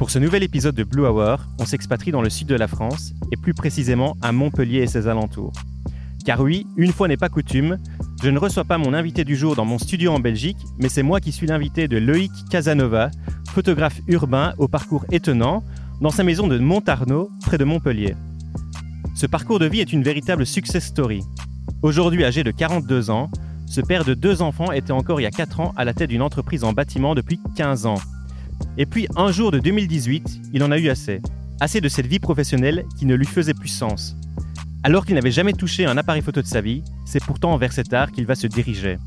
Pour ce nouvel épisode de Blue Hour, on s'expatrie dans le sud de la France, et plus précisément à Montpellier et ses alentours. Car oui, une fois n'est pas coutume, je ne reçois pas mon invité du jour dans mon studio en Belgique, mais c'est moi qui suis l'invité de Loïc Casanova, photographe urbain au parcours étonnant, dans sa maison de Montarno, près de Montpellier. Ce parcours de vie est une véritable success story. Aujourd'hui âgé de 42 ans, ce père de deux enfants était encore il y a 4 ans à la tête d'une entreprise en bâtiment depuis 15 ans. Et puis un jour de 2018, il en a eu assez. Assez de cette vie professionnelle qui ne lui faisait plus sens. Alors qu'il n'avait jamais touché un appareil photo de sa vie, c'est pourtant vers cet art qu'il va se diriger.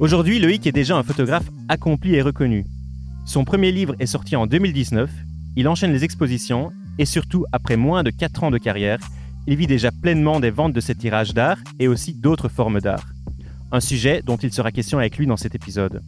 Aujourd'hui, Loïc est déjà un photographe accompli et reconnu. Son premier livre est sorti en 2019, il enchaîne les expositions et surtout, après moins de 4 ans de carrière, il vit déjà pleinement des ventes de ses tirages d'art et aussi d'autres formes d'art. Un sujet dont il sera question avec lui dans cet épisode.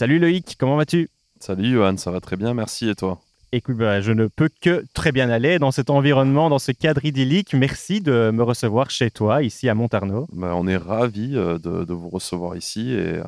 Salut Loïc, comment vas-tu? Salut Johan, ça va très bien, merci et toi? Écoute, bah, je ne peux que très bien aller dans cet environnement, dans ce cadre idyllique. Merci de me recevoir chez toi, ici à Montarno. Bah, on est ravis euh, de, vous recevoir ici et euh,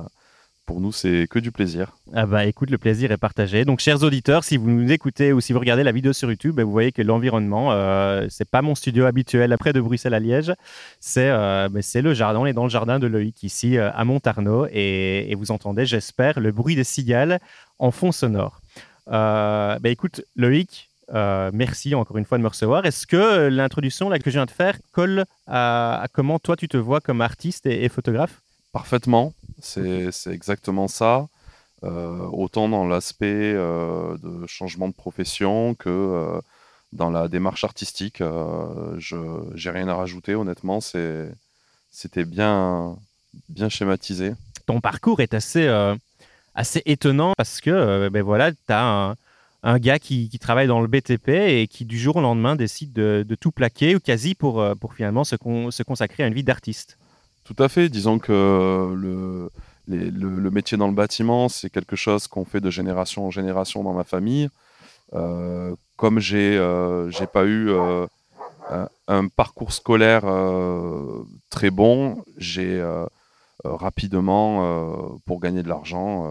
pour nous, c'est que du plaisir. Ah bah écoute, le plaisir est partagé. Donc, chers auditeurs, si vous nous écoutez ou si vous regardez la vidéo sur YouTube, bah, vous voyez que l'environnement, euh, c'est pas mon studio habituel après de Bruxelles à Liège. C'est euh, c'est le jardin. On est dans le jardin de Loïc ici à Montarno et, et vous entendez, j'espère, le bruit des cigales en fond sonore. Euh, bah, écoute, Loïc, euh, merci encore une fois de me recevoir. Est-ce que l'introduction que je viens de faire colle à, comment toi tu te vois comme artiste et, photographe? Parfaitement, c'est exactement ça. Euh, autant dans l'aspect de changement de profession que dans la démarche artistique. je n'ai rien à rajouter, honnêtement, c'était bien, bien schématisé. Ton parcours est assez assez étonnant parce que euh, ben voilà, tu as un, gars qui, travaille dans le BTP et qui du jour au lendemain décide de, tout plaquer ou quasi pour, euh, pour finalement se, se consacrer à une vie d'artiste. Tout à fait. Disons que le, le, métier dans le bâtiment, c'est quelque chose qu'on fait de génération en génération dans ma famille. Euh, comme j'ai n'ai pas eu un, parcours scolaire très bon, j'ai euh, rapidement euh, pour gagner de l'argent,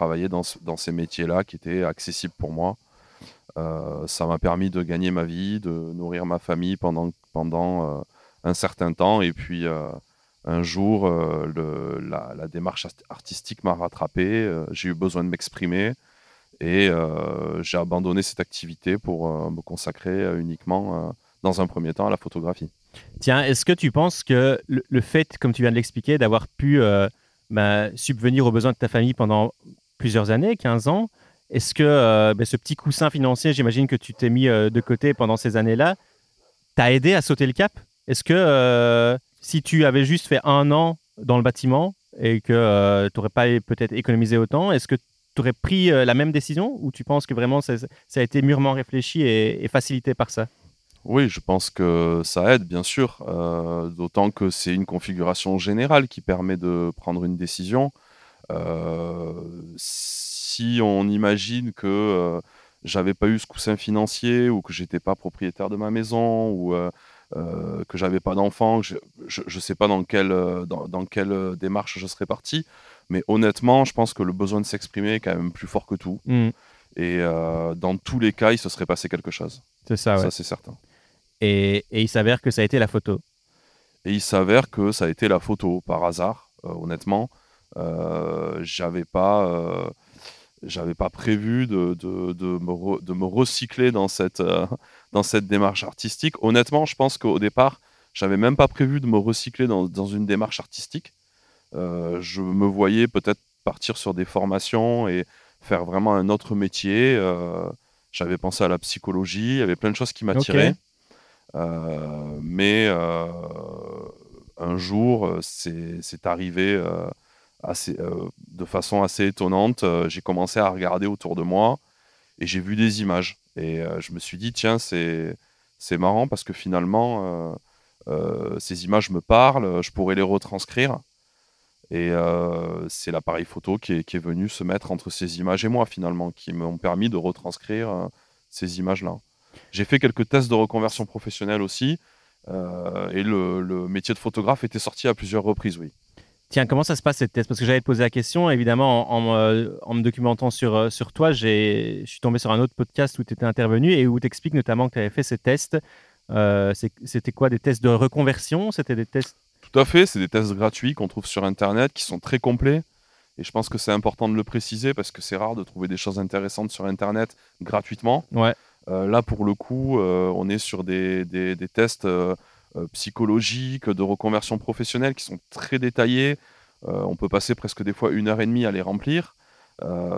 euh, dans, dans ces métiers-là qui étaient accessibles pour moi. ça m'a permis de gagner ma vie, de nourrir ma famille pendant, pendant un certain temps. Et puis, un jour, le, la, démarche artistique m'a rattrapé. j'ai eu besoin de m'exprimer et j'ai abandonné cette activité pour me consacrer uniquement, dans un premier temps, à la photographie. Tiens, est-ce que tu penses que le, fait, comme tu viens de l'expliquer, d'avoir pu euh, bah, subvenir aux besoins de ta famille pendant plusieurs années, 15 ans, est-ce que euh, bah, ce petit coussin financier, j'imagine que tu t'es mis euh, de côté pendant ces années-là, t'a aidé à sauter le cap? Est-ce que si tu avais juste fait un an dans le bâtiment et que tu n'aurais pas peut-être économisé autant, est-ce que tu aurais pris la même décision ou tu penses que vraiment ça, a été mûrement réfléchi et facilité par ça? Oui, je pense que ça aide, bien sûr, euh, d'autant que c'est une configuration générale qui permet de prendre une décision. Euh, si on imagine que euh, j'avais pas eu ce coussin financier ou que j'étais pas propriétaire de ma maison ou que j'avais pas d'enfant, je ne sais pas dans quelle, dans, quelle démarche je serais parti, mais honnêtement, je pense que le besoin de s'exprimer est quand même plus fort que tout. Mmh. Et dans tous les cas, il se serait passé quelque chose. C'est ça, Ça, c'est certain. Et, il s'avère que ça a été la photo. Et il s'avère que ça a été la photo, par hasard, euh, honnêtement. Euh, j'avais pas, euh, j'avais pas prévu de, de, de, me de, me recycler dans cette, euh, dans cette démarche artistique. Honnêtement, je pense qu'au départ, j'avais même pas prévu de me recycler dans, dans une démarche artistique. je me voyais peut-être partir sur des formations et faire vraiment un autre métier. j'avais pensé à la psychologie, il y avait plein de choses qui m'attiraient. Euh, mais euh, un jour, euh, c'est arrivé assez, de façon assez étonnante. j'ai commencé à regarder autour de moi et j'ai vu des images. Et je me suis dit, tiens, c'est marrant parce que finalement, ces images me parlent, je pourrais les retranscrire. Et c'est l'appareil photo qui est, venu se mettre entre ces images et moi, finalement, qui m'ont permis de retranscrire ces images-là. J'ai fait quelques tests de reconversion professionnelle aussi. Euh, et le, métier de photographe était sorti à plusieurs reprises, oui. Tiens, comment ça se passe cette thèse? Parce que j'allais te poser la question, évidemment, en, me documentant sur, sur toi, je suis tombé sur un autre podcast où tu étais intervenu et où tu expliques notamment que tu avais fait ces tests. C'était quoi Des tests de reconversion? C'était des tests? Tout à fait, c'est des tests gratuits qu'on trouve sur Internet qui sont très complets. Et je pense que c'est important de le préciser parce que c'est rare de trouver des choses intéressantes sur Internet gratuitement. Ouais. Euh, là, pour le coup, euh, on est sur des, des, tests euh, psychologiques, de reconversion professionnelle qui sont très détaillés. on peut passer presque des fois une heure et demie à les remplir.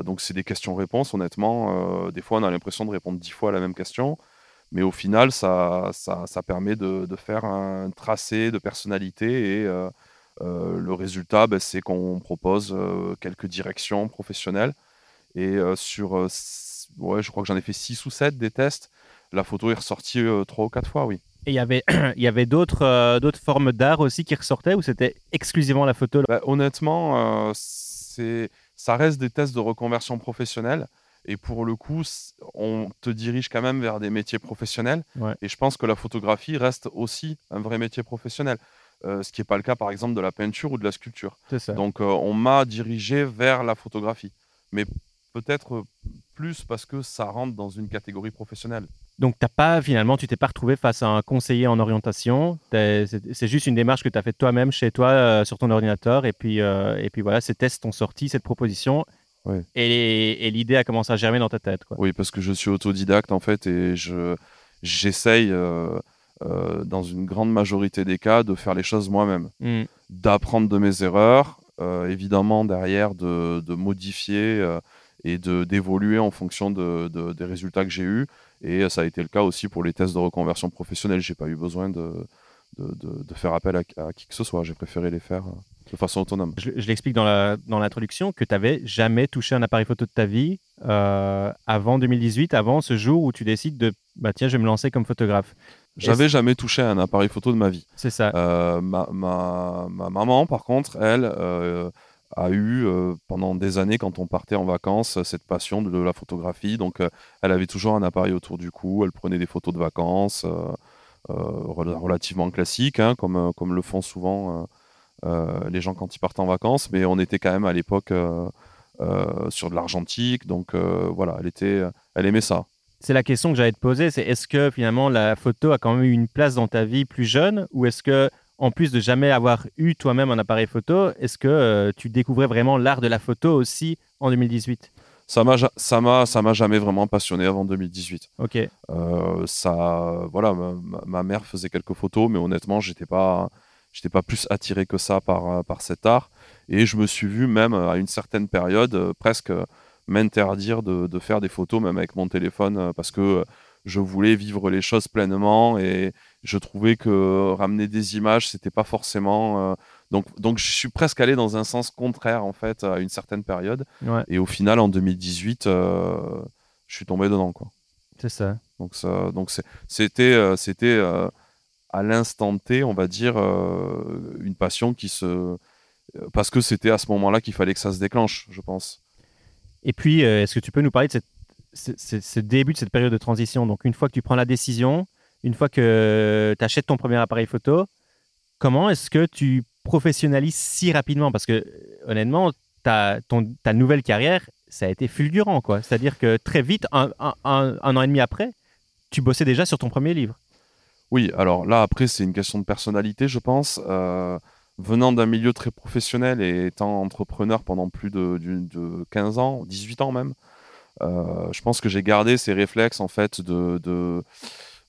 donc, c'est des questions-réponses, honnêtement. des fois, on a l'impression de répondre dix fois à la même question. Mais au final, ça, ça, permet de, faire un tracé de personnalité et le résultat, ben, c'est qu'on propose quelques directions professionnelles. Et sur ouais, je crois que j'en ai fait 6 ou 7 des tests. La photo est ressortie euh, trois 3 ou 4 fois, oui. Et il y avait, il y avait d'autres, euh, d'autres formes d'art aussi qui ressortaient ou c'était exclusivement la photo bah, Honnêtement, euh, c'est, ça reste des tests de reconversion professionnelle. Et pour le coup, on te dirige quand même vers des métiers professionnels. Et je pense que la photographie reste aussi un vrai métier professionnel. ce qui n'est pas le cas, par exemple, de la peinture ou de la sculpture. Donc, on m'a dirigé vers la photographie. Mais peut-être plus parce que ça rentre dans une catégorie professionnelle. Donc, t'as pas finalement, tu t'es pas retrouvé face à un conseiller en orientation. C'est juste une démarche que tu as faite toi-même chez toi euh, sur ton ordinateur. Et puis, euh, et puis voilà, ces tests ont sorti cette proposition. Et, l'idée a commencé à germer dans ta tête. Quoi. Oui, parce que je suis autodidacte en fait et je j'essaye euh, dans une grande majorité des cas de faire les choses moi-même, hmm. d'apprendre de mes erreurs, évidemment derrière de, de modifier et d'évoluer en fonction de, des résultats que j'ai eus. Et ça a été le cas aussi pour les tests de reconversion professionnelle. J'ai pas eu besoin de, de, faire appel à, qui que ce soit. J'ai préféré les faire euh, de façon autonome. Je, l'explique dans l'introduction dans que tu n'avais jamais touché un appareil photo de ta vie euh, avant 2018, avant ce jour où tu décides de bah tiens, je vais me lancer comme photographe. J'avais jamais touché un appareil photo de ma vie. C'est ça. Euh, ma, ma, ma, maman, par contre, elle, a eu euh, pendant des années, quand on partait en vacances, cette passion de, la photographie. Donc, euh, elle avait toujours un appareil autour du cou, elle prenait des photos de vacances euh, relativement classiques, hein, comme, comme le font souvent les gens quand ils partent en vacances. Mais on était quand même à l'époque sur de l'argentique, donc voilà, elle, était, elle aimait ça. C'est la question que j'allais te poser, c'est est-ce que finalement la photo a quand même eu une place dans ta vie plus jeune ou est-ce que en plus de jamais avoir eu toi-même un appareil photo, est-ce que euh, tu découvrais vraiment l'art de la photo aussi en 2018 ça m'a ça m'a ça m'a jamais vraiment passionné avant 2018. Ok. Euh, ça voilà ma, mère faisait quelques photos mais honnêtement j'étais pas j'étais pas plus attiré que ça par par cet art et je me suis vu même à une certaine période euh, presque m'interdire de, de, faire des photos même avec mon téléphone parce que je voulais vivre les choses pleinement et je trouvais que ramener des images, c'était pas forcément. Euh, donc, donc, je suis presque allé dans un sens contraire en fait à une certaine période. Et au final, en 2018, euh, je suis tombé dedans quoi. C'est ça. Donc ça, donc c'était, euh, c'était à l'instant T, on va dire, une passion qui se, parce que c'était à ce moment-là qu'il fallait que ça se déclenche, je pense. Et puis, est-ce que tu peux nous parler de cette ce début de cette période de transition. Donc, une fois que tu prends la décision, une fois que tu achètes ton premier appareil photo, comment est-ce que tu professionnalises si rapidement? Parce que, honnêtement, ta, nouvelle carrière, ça a été fulgurant. quoi. C'est-à-dire que très vite, un, an et demi après, tu bossais déjà sur ton premier livre. Oui, alors là, après, c'est une question de personnalité, je pense. Euh, venant d'un milieu très professionnel et étant entrepreneur pendant plus de, de 15 ans, 18 ans même, euh, je pense que j'ai gardé ces réflexes en fait de,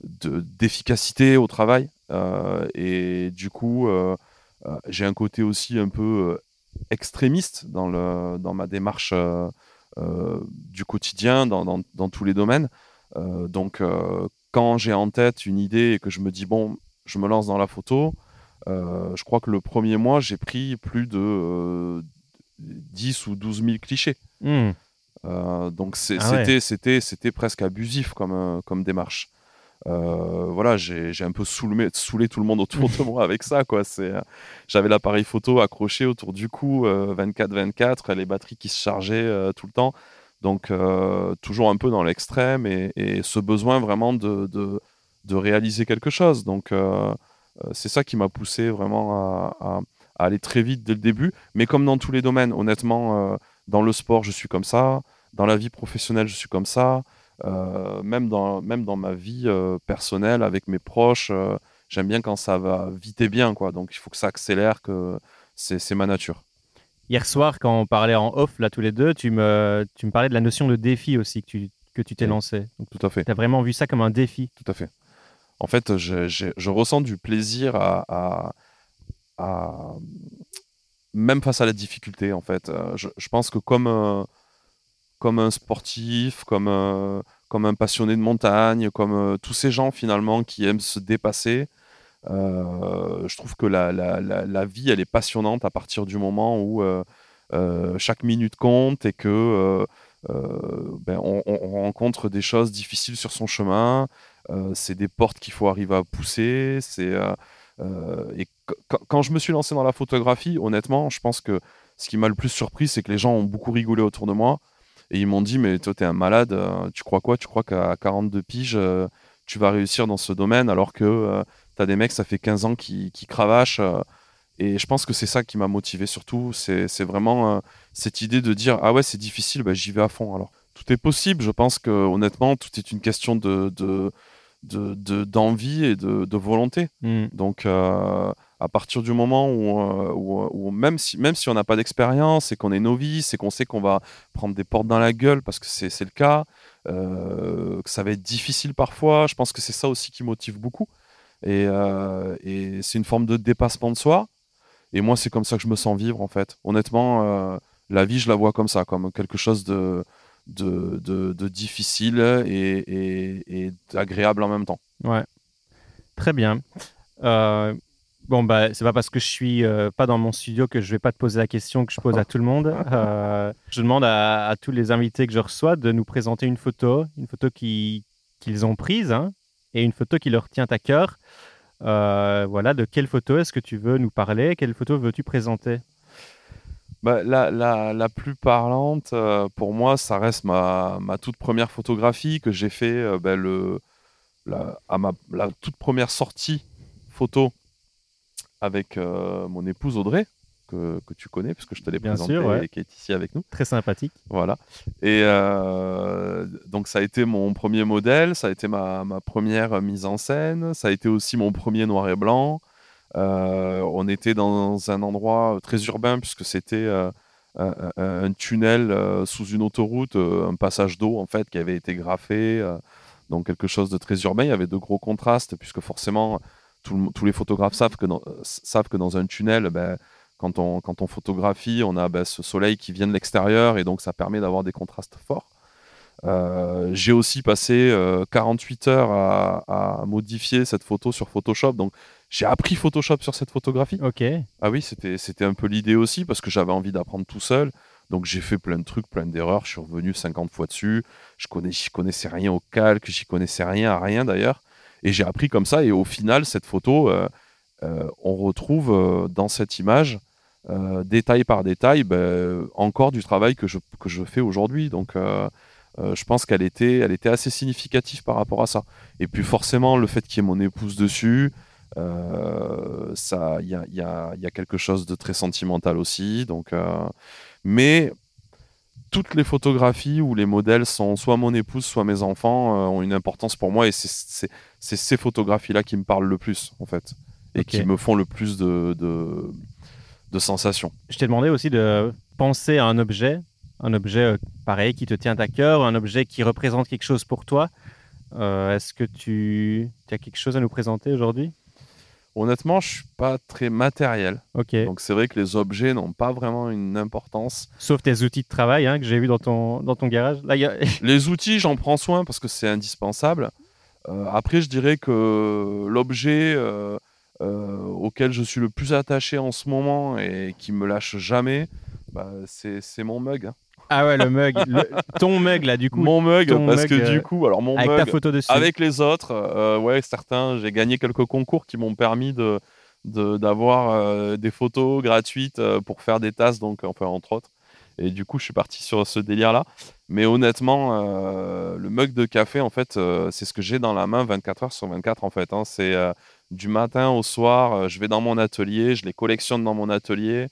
d'efficacité au travail. Euh, et du coup euh, j'ai un côté aussi un peu extrémiste dans, le, dans ma démarche du quotidien dans, dans, tous les domaines. Donc quand j'ai en tête une idée et que je me dis bon je me lance dans la photo je crois que le premier mois j'ai pris plus de 10 ou 12 000 clichés. Mmh. Euh, donc ah c'était c'était presque abusif comme euh, comme démarche. Euh, voilà, j'ai un peu saoulé, saoulé, tout le monde autour de moi avec ça. quoi. J'avais l'appareil photo accroché autour du cou 24-24, les batteries qui se chargeaient tout le temps. Donc, toujours un peu dans l'extrême et, ce besoin vraiment de, de, de, réaliser quelque chose. Donc, c'est ça qui m'a poussé vraiment à, aller très vite dès le début. Mais comme dans tous les domaines, honnêtement, dans le sport, je suis comme ça. Dans la vie professionnelle, je suis comme ça. même, dans, même dans ma vie personnelle, avec mes proches, j'aime bien quand ça va vite et bien. Quoi. Donc il faut que ça accélère, que c'est ma nature. Hier soir, quand on parlait en off, là, tous les deux, tu me, tu me parlais de la notion de défi aussi que tu que tu t'es lancé. Tout à fait. Tu as vraiment vu ça comme un défi. Tout à fait. En fait, je, je, ressens du plaisir à, à, même face à la difficulté. En fait, euh, je, je pense que comme euh, comme un sportif, comme euh, comme un passionné de montagne, comme tous ces gens finalement qui aiment se dépasser, je trouve que la, la, la, vie elle est passionnante à partir du moment où chaque minute compte et que ben, on, on, rencontre des choses difficiles sur son chemin. c'est des portes qu'il faut arriver à pousser. C'est euh, et quand je me suis lancé dans la photographie, honnêtement, je pense que ce qui m'a le plus surpris, c'est que les gens ont beaucoup rigolé autour de moi. Et ils m'ont dit, mais toi, t'es un malade, euh, tu crois quoi? Tu crois qu'à 42 piges, euh, tu vas réussir dans ce domaine alors que tu as des mecs, ça fait 15 ans qui, qui cravachent. et je pense que c'est ça qui m'a motivé surtout. C'est vraiment cette idée de dire, ah ouais, c'est difficile, bah, j'y vais à fond. Alors, tout est possible. Je pense que honnêtement, tout est une question de, de d'envie de, et de, volonté. Hmm. Donc, euh, à partir du moment euh, où, même, si, même si on n'a pas d'expérience et qu'on est novice et qu'on sait qu'on va prendre des portes dans la gueule parce que c'est le cas, euh, que ça va être difficile parfois, je pense que c'est ça aussi qui motive beaucoup. Et, et c'est une forme de dépassement de soi. Et moi, c'est comme ça que je me sens vivre, en fait. Honnêtement, la vie, je la vois comme ça, comme quelque chose de, difficile et, agréable en même temps. Ouais, très bien. Euh, bon, bah, c'est pas parce que je suis euh, pas dans mon studio que je vais pas te poser la question que je pose à tout le monde. Euh, je demande à, tous les invités que je reçois de nous présenter une photo, une photo qu'ils ont prise hein, et une photo qui leur tient à cœur. voilà, de quelle photo est-ce que tu veux nous parler? Quelle photo veux-tu présenter? Bah, la, la, la, plus parlante, euh, pour moi, ça reste ma, ma, toute première photographie que j'ai fait euh, bah, le, la, à ma la toute première sortie photo avec euh, mon épouse Audrey, que, que, tu connais, puisque je te l'ai présenté et qui est ici avec nous. Très sympathique. Voilà. Et donc, ça a été mon premier modèle, ça a été ma, ma, première mise en scène, ça a été aussi mon premier noir et blanc. Euh, on était dans un endroit très urbain puisque c'était euh, un, tunnel euh, sous une autoroute, un passage d'eau en fait qui avait été graffé, donc quelque chose de très urbain. Il y avait de gros contrastes puisque forcément tous les photographes savent que dans, savent que dans un tunnel, ben, quand, on, quand on photographie, on a ben, ce soleil qui vient de l'extérieur et donc ça permet d'avoir des contrastes forts. j'ai aussi passé 48 heures à, à, modifier cette photo sur Photoshop. Donc j'ai appris Photoshop sur cette photographie. Ok. Ah oui, c'était, c'était un peu l'idée aussi parce que j'avais envie d'apprendre tout seul. Donc j'ai fait plein de trucs, plein d'erreurs. Je suis revenu 50 fois dessus. Je connais, connaissais rien au calque, j'y connaissais rien à rien d'ailleurs. Et j'ai appris comme ça. Et au final, cette photo, euh, euh, on retrouve euh, dans cette image, détail par détail, ben, encore du travail que je, que je fais aujourd'hui. Donc je pense qu'elle était, elle était assez significative par rapport à ça. Et puis forcément, le fait qu'il y ait mon épouse dessus, il y a, y, y a, quelque chose de très sentimental aussi. Donc, mais toutes les photographies où les modèles sont soit mon épouse, soit mes enfants euh, ont une importance pour moi et c'est ces photographies-là qui me parlent le plus en fait et qui me font le plus de, de, de sensations. Je t'ai demandé aussi de penser à un objet, un objet pareil qui te tient à cœur, un objet qui représente quelque chose pour toi. Est-ce que tu, tu as quelque chose à nous présenter aujourd'hui? Honnêtement, je suis pas très matériel. Donc c'est vrai que les objets n'ont pas vraiment une importance. Sauf tes outils de travail hein, que j'ai vu dans ton, dans ton garage. Là, les outils, j'en prends soin parce que c'est indispensable. Euh, après, je dirais que l'objet euh, euh, auquel je suis le plus attaché en ce moment et qui me lâche jamais, bah, c'est mon mug. Hein. Ah ouais, le mug. ton mug, là, du coup. Mon mug, parce que du euh, coup, alors mon avec mug. ta photo dessus. Avec les autres, euh, ouais, certains, j'ai gagné quelques concours qui m'ont permis de d'avoir euh, des photos gratuites pour faire des tasses, donc enfin entre autres. Et du coup, je suis parti sur ce délire-là. Mais honnêtement, le mug de café, en fait, c'est ce que j'ai dans la main 24 heures sur 24, en fait. Hein. C'est du matin au soir, je vais dans mon atelier, je les collectionne dans mon atelier.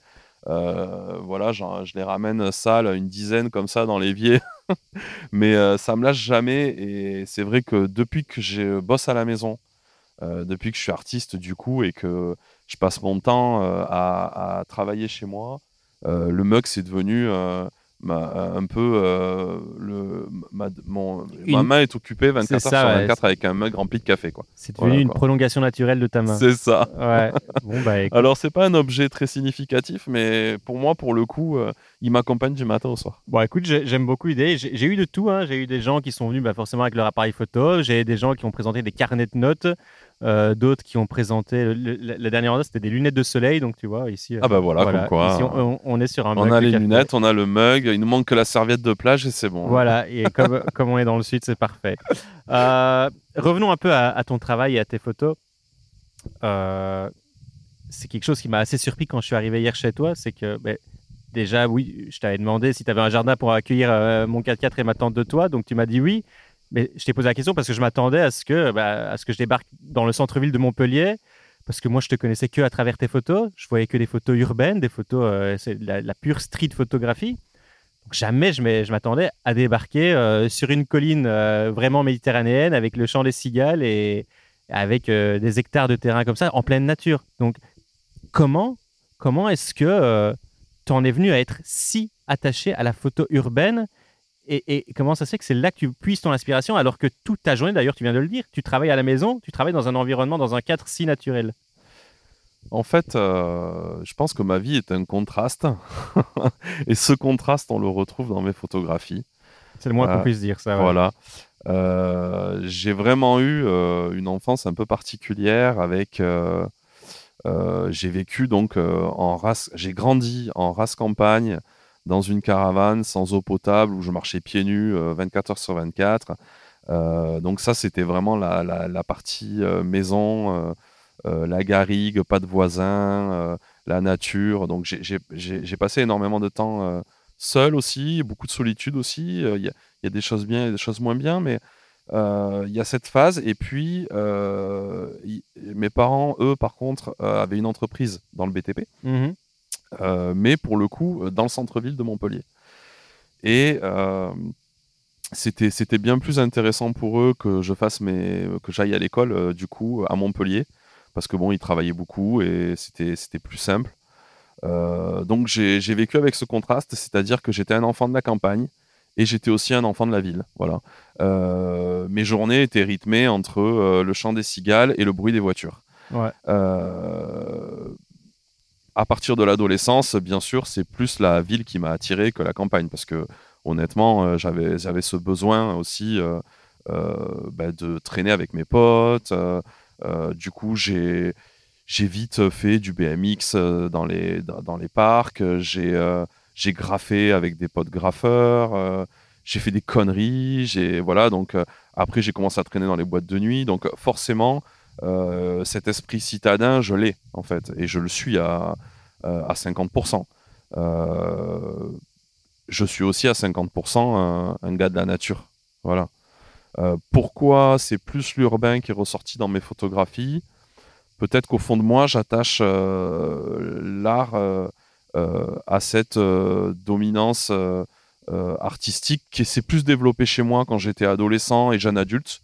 Voilà, je les ramène sales, une dizaine comme ça dans l'évier. Mais ça me lâche jamais. Et c'est vrai que depuis que je bosse à la maison, depuis que je suis artiste du coup et que je passe mon temps à, à, travailler chez moi, le mug c'est devenu euh, un peu euh, le, ma, mon, ma main est occupée 24 heures sur 24 avec un mug rempli de café quoi. C'est devenu une prolongation naturelle de ta main. C'est ça. Ouais. bon, bah, Alors c'est pas un objet très significatif, mais pour moi pour le coup, euh, il m'accompagne du matin au soir. Bon écoute, j'aime beaucoup l'idée. J'ai eu de tout. Hein. J'ai eu des gens qui sont venus bah, forcément avec leur appareil photo. J'ai des gens qui ont présenté des carnets de notes. Euh, d'autres qui ont présenté. la dernière fois, c'était des lunettes de soleil, donc tu vois, ici. ah bah voilà, comme quoi. Ici, on, est sur un On a les lunettes, on a le mug, il nous manque que la serviette de plage et c'est bon. Voilà, et comme, comme on est dans le sud, c'est parfait. Euh, revenons un peu à, ton travail et à tes photos. Euh, c'est quelque chose qui m'a assez surpris quand je suis arrivé hier chez toi, c'est que ben, déjà, oui, je t'avais demandé si tu avais un jardin pour accueillir mon 4x4 et ma tante de toi, donc tu m'as dit oui. Mais je t'ai posé la question parce que je m'attendais à ce que, bah, à ce que je débarque dans le centre-ville de Montpellier, parce que moi je te connaissais que à travers tes photos. Je voyais que des photos urbaines, des photos, euh, c'est la, pure street photographie. Donc jamais je m'attendais à débarquer euh, sur une colline euh, vraiment méditerranéenne avec le chant des cigales et avec des hectares de terrain comme ça en pleine nature. Donc comment, comment est-ce que tu en es venu à être si attaché à la photo urbaine et, comment ça se fait que c'est là que tu puisses ton inspiration alors que toute ta journée, d'ailleurs, tu viens de le dire, tu travailles à la maison, tu travailles dans un environnement, dans un cadre si naturel? En fait, euh, je pense que ma vie est un contraste. et ce contraste, on le retrouve dans mes photographies. C'est le moins qu'on euh, puisse dire, ça. Voilà. Euh, j'ai vraiment eu une enfance un peu particulière avec. j'ai vécu donc en race. J'ai grandi en race campagne dans une caravane sans eau potable où je marchais pieds nus 24 euh, heures sur 24. Euh, donc ça, c'était vraiment la, partie euh, maison, la garrigue, pas de voisins, la nature. Donc j'ai passé énormément de temps seul aussi, beaucoup de solitude aussi. Il y, a des choses bien et des choses moins bien, mais il y a cette phase. Et puis, mes parents, eux, par contre, avaient une entreprise dans le BTP. Mmh mais pour le coup, euh, dans le centre-ville de Montpellier. Et euh, c'était bien plus intéressant pour eux que je fasse mes, que j'aille à l'école, du coup, à Montpellier, parce que bon, ils travaillaient beaucoup et c'était plus simple. donc j'ai vécu avec ce contraste, c'est-à-dire que j'étais un enfant de la campagne et j'étais aussi un enfant de la ville. Voilà. mes journées étaient rythmées entre le chant des cigales et le bruit des voitures. Ouais à partir de l'adolescence, bien sûr, c'est plus la ville qui m'a attiré que la campagne, parce que honnêtement, euh, j'avais, j'avais ce besoin aussi euh, euh, bah, de traîner avec mes potes. du coup, j'ai, j'ai vite fait du BMX dans les, dans, les parcs. J'ai, j'ai graffé avec des potes graffeurs. j'ai fait des conneries. Voilà, donc après, j'ai commencé à traîner dans les boîtes de nuit. Donc forcément, euh, cet esprit citadin, je l'ai en fait, et je le suis à, euh, à 50%. Euh, je suis aussi à 50% un, gars de la nature. Voilà. pourquoi c'est plus l'urbain qui est ressorti dans mes photographies? Peut-être qu'au fond de moi, j'attache l'art à cette dominance artistique qui s'est plus développée chez moi quand j'étais adolescent et jeune adulte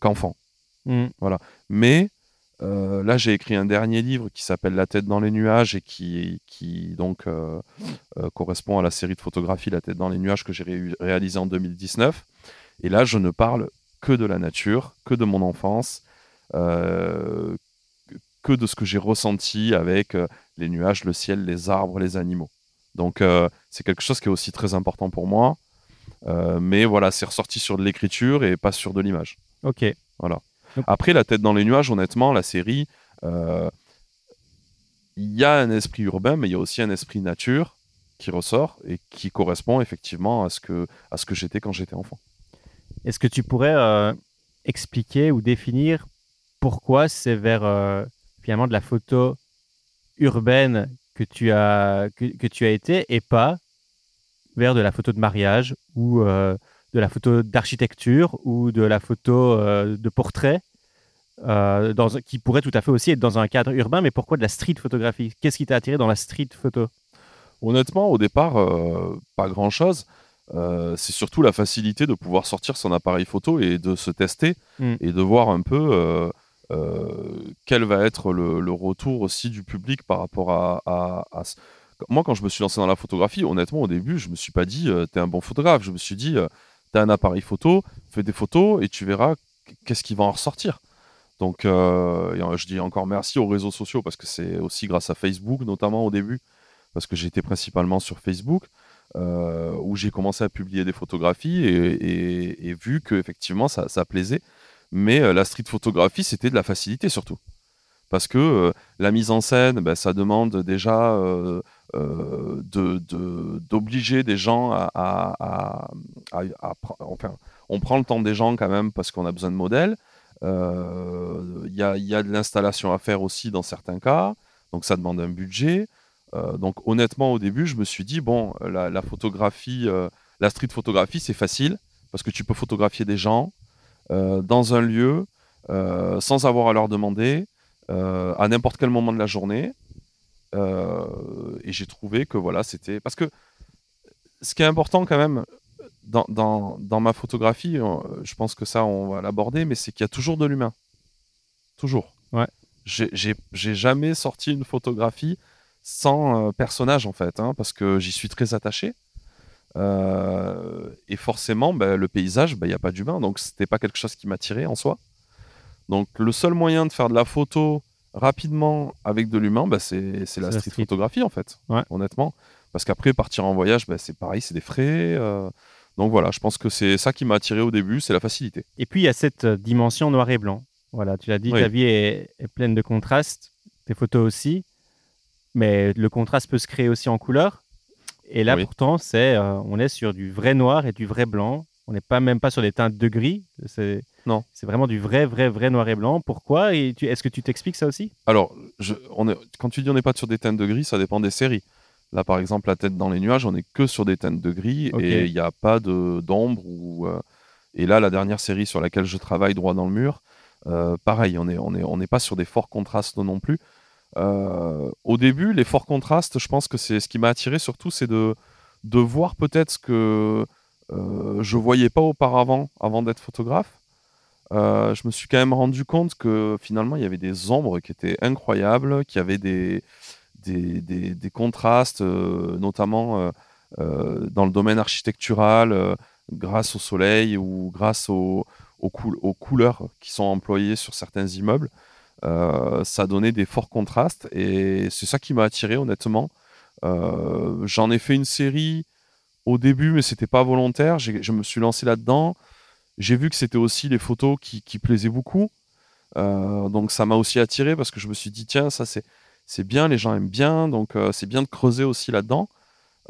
qu'enfant. Mm. Voilà. Mais euh, là, j'ai écrit un dernier livre qui s'appelle La tête dans les nuages et qui, qui donc euh, euh, correspond à la série de photographies La tête dans les nuages que j'ai réalisé en 2019. Et là, je ne parle que de la nature, que de mon enfance, que de ce que j'ai ressenti avec les nuages, le ciel, les arbres, les animaux. Donc, c'est quelque chose qui est aussi très important pour moi. mais voilà, c'est ressorti sur de l'écriture et pas sur de l'image. Ok. Voilà. Après, La tête dans les nuages, honnêtement, la série, euh, il y a un esprit urbain, mais il y a aussi un esprit nature qui ressort et qui correspond effectivement à ce que, à ce que j'étais quand j'étais enfant. Est-ce que tu pourrais euh, expliquer ou définir pourquoi c'est vers euh, finalement de la photo urbaine que tu as, que, tu as été et pas vers de la photo de mariage ou de la photo d'architecture ou de la photo de portrait? Euh, dans, qui pourrait tout à fait aussi être dans un cadre urbain, mais pourquoi de la street photographie? Qu'est-ce qui t'a attiré dans la street photo? Honnêtement, au départ, pas grand-chose. c'est surtout la facilité de pouvoir sortir son appareil photo et de se tester Mm. et de voir un peu quel va être le, le retour aussi du public par rapport à, à- à ce- Moi, quand je me suis lancé dans la photographie, honnêtement, au début, je me suis pas dit euh, t'es un bon photographe. Je me suis dit euh, t'as un appareil photo, fais des photos et tu verras qu'est-ce qui va en ressortir. Donc, euh, je dis encore merci aux réseaux sociaux parce que c'est aussi grâce à Facebook, notamment au début, parce que j'étais principalement sur Facebook, euh, où j'ai commencé à publier des photographies et, vu qu'effectivement ça, ça plaisait. Mais euh, la street photographie, c'était de la facilité surtout. Parce que la mise en scène, ben, ça demande déjà d'obliger des gens à, Enfin, on prend le temps des gens quand même parce qu'on a besoin de modèles. Euh, Il y, a, y a de l'installation à faire aussi dans certains cas. Donc ça demande un budget. Euh, donc honnêtement, au début, je me suis dit, bon, la, photographie, euh, la street photographie, c'est facile parce que tu peux photographier des gens dans un lieu sans avoir à leur demander à n'importe quel moment de la journée. Et j'ai trouvé que voilà, c'était. Parce que ce qui est important quand même dans, dans, dans ma photographie, euh, je pense que ça, on va l'aborder, mais c'est qu'il y a toujours de l'humain. Toujours. Ouais. J'ai- jamais sorti une photographie sans euh, personnage, en fait, hein, parce que j'y suis très attaché. Euh, et forcément, ben, le paysage, ben, il n'y a pas d'humain, donc c'était pas quelque chose qui m'attirait en soi. Donc le seul moyen de faire de la photo rapidement avec de l'humain, ben, c'est la street photographie en fait, Ouais. honnêtement. Parce qu'après, partir en voyage, c'est pareil, c'est des frais. euh, donc voilà, je pense que c'est ça qui m'a attiré au début, c'est la facilité. Et puis, il y a cette euh, dimension noir et blanc. Voilà, tu l'as dit, Oui. ta vie est, est pleine de contrastes, tes photos aussi, mais le contraste peut se créer aussi en couleur. Et là, Oui. pourtant, c'est, euh, on est sur du vrai noir et du vrai blanc. On n'est pas même pas sur des teintes de gris. C'est, Non. C'est vraiment du vrai, vrai, vrai noir et blanc. Pourquoi? Et tu- est-ce que tu t'expliques ça aussi? Alors, je- on est, quand tu dis on n'est pas sur des teintes de gris, ça dépend des séries. Là, par exemple, la tête dans les nuages, on est que sur des teintes de gris et il n'y a pas d'ombre. Ou, euh, et là, la dernière série sur laquelle je travaille, Droit dans le mur, euh, pareil, on n'est on est, on n'est pas sur des forts contrastes non plus. Euh, au début, les forts contrastes, je pense que c'est ce qui m'a attiré surtout, c'est de, de voir peut-être ce que je voyais pas auparavant, avant d'être photographe. Je me suis quand même rendu compte que finalement, il y avait des ombres qui étaient incroyables, qu'il y avait des, des, contrastes, euh, notamment euh, euh, dans le domaine architectural, grâce au soleil ou grâce au- aux, coul- aux couleurs qui sont employées sur certains immeubles. Ça donnait des forts contrastes et c'est ça qui m'a attiré honnêtement. J'en ai fait une série au début, mais c'était pas volontaire. Je me suis lancé là-dedans. J'ai vu que c'était aussi les photos qui, plaisaient beaucoup. Donc ça m'a aussi attiré parce que je me suis dit, tiens, ça c'est c'est bien, les gens aiment bien, donc euh, c'est bien de creuser aussi là-dedans.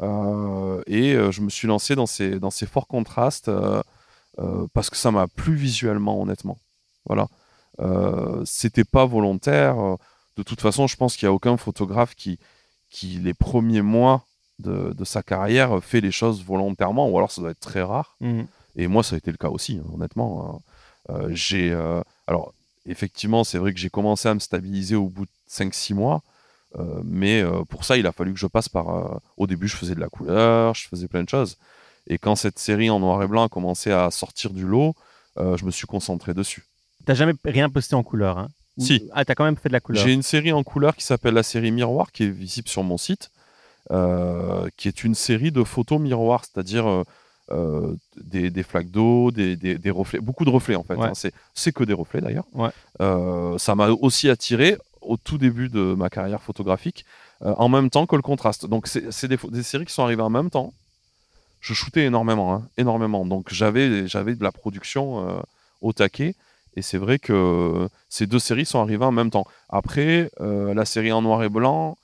Euh, et euh, je me suis lancé dans ces, dans ces forts contrastes parce que ça m'a plu visuellement, honnêtement. Voilà. C'était pas volontaire. De toute façon, je pense qu'il n'y a aucun photographe qui, qui, les premiers mois de, de sa carrière, fait les choses volontairement, ou alors ça doit être très rare. Et moi, ça a été le cas aussi, hein, honnêtement. Euh, j'ai, euh, alors, effectivement, c'est vrai que j'ai commencé à me stabiliser au bout de 5-6 mois. euh, mais euh, pour ça, il a fallu que je passe par. euh, au début, je faisais de la couleur, je faisais plein de choses. Et quand cette série en noir et blanc a commencé à sortir du lot, je me suis concentré dessus. T'as jamais rien posté en couleur hein? Ou- Si. Ah, t'as quand même fait de la couleur. J'ai une série en couleur qui s'appelle la série Miroir, qui est visible sur mon site, qui est une série de photos miroirs, c'est-à-dire des, des flaques d'eau, des, des- des reflets, beaucoup de reflets en fait. Ouais. hein. C'est- C'est que des reflets d'ailleurs. Ouais. Ça m'a aussi attiré au tout début de ma carrière photographique, euh, en même temps que le contraste. Donc c'est des, séries qui sont arrivées en même temps. Je shootais énormément, hein, énormément. Donc j'avais de la production euh, au taquet. Et c'est vrai que ces deux séries sont arrivées en même temps. Après, euh, la série en noir et blanc,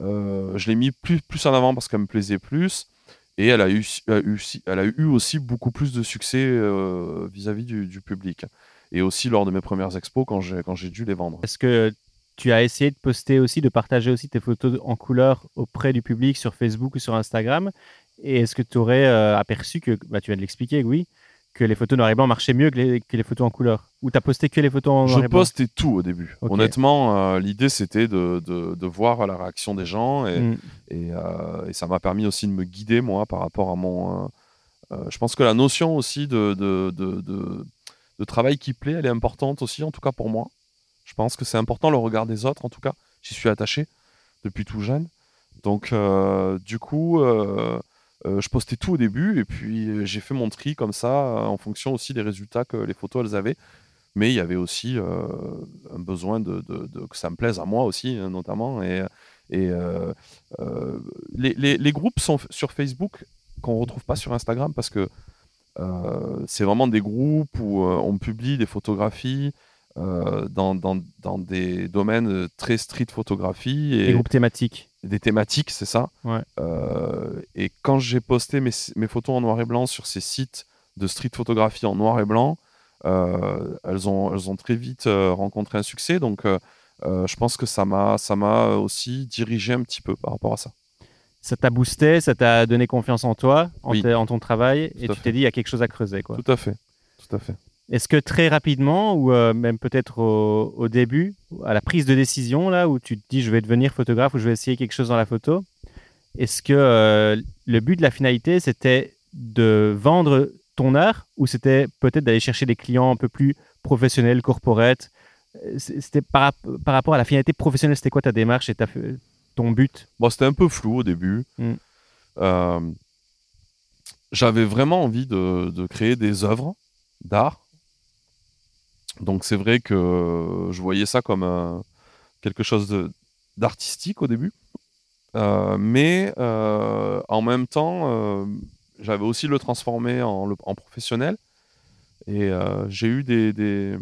je l'ai mis plus, plus en avant parce qu'elle me plaisait plus. Et elle a eu, aussi beaucoup plus de succès vis-à-vis du, du public. Et aussi lors de mes premières expos quand j'ai quand j'ai dû les vendre. Est-ce que tu as essayé de poster aussi, de partager aussi tes photos en couleur auprès du public sur Facebook ou sur Instagram Et est-ce que tu aurais euh, aperçu que, bah, tu viens de l'expliquer, oui, que les photos noir et blanc marchaient mieux que les, que les photos en couleur? Ou tu as posté que les photos en noir Je et blanc? postais tout au début. Honnêtement, euh, l'idée c'était de, de- de voir la réaction des gens et, Mm. et, euh, et ça m'a permis aussi de me guider moi par rapport à mon. je pense que la notion aussi de travail qui plaît, elle est importante aussi, en tout cas pour moi. Je pense que c'est important le regard des autres, en tout cas. J'y suis attaché depuis tout jeune. Donc, euh, du coup, euh, euh, je postais tout au début et puis j'ai fait mon tri comme ça en fonction aussi des résultats que les photos elles avaient. Mais il y avait aussi un besoin de, que ça me plaise à moi aussi, hein, notamment. Et, les, les- groupes sont sur Facebook qu'on retrouve pas sur Instagram parce que c'est vraiment des groupes où on publie des photographies euh, dans, dans- dans des domaines euh, très street photographie et Les groupes thématiques. des thématiques, c'est ça. Ouais. Euh, et quand j'ai posté mes, mes photos en noir et blanc sur ces sites de street photographie en noir et blanc, euh, elles, ont, elles ont très vite rencontré un succès. Donc, je pense que ça m'a aussi dirigé un petit peu par rapport à ça. Ça t'a boosté, ça t'a donné confiance en toi, en, Oui. te- en ton travail, et tu t'es dit il y a quelque chose à creuser. Quoi. Tout à fait. Tout à fait. Est-ce que très rapidement, ou euh, même peut-être au, au début, à la prise de décision, là, où tu te dis je vais devenir photographe ou je vais essayer quelque chose dans la photo, est-ce que euh, le but de la finalité, c'était de vendre ton art ou c'était peut-être d'aller chercher des clients un peu plus professionnels, corporate Euh, C'était par, par rapport à la finalité professionnelle, c'était quoi ta démarche et ta, ton but? Bon, c'était un peu flou au début. Mm. Euh, J'avais vraiment envie de, de créer des œuvres d'art. Donc c'est vrai que je voyais ça comme euh, quelque chose d'artistique au début. Euh, mais euh, en même temps, euh, j'avais aussi le transformer en, professionnel. Et euh, j'ai eu des,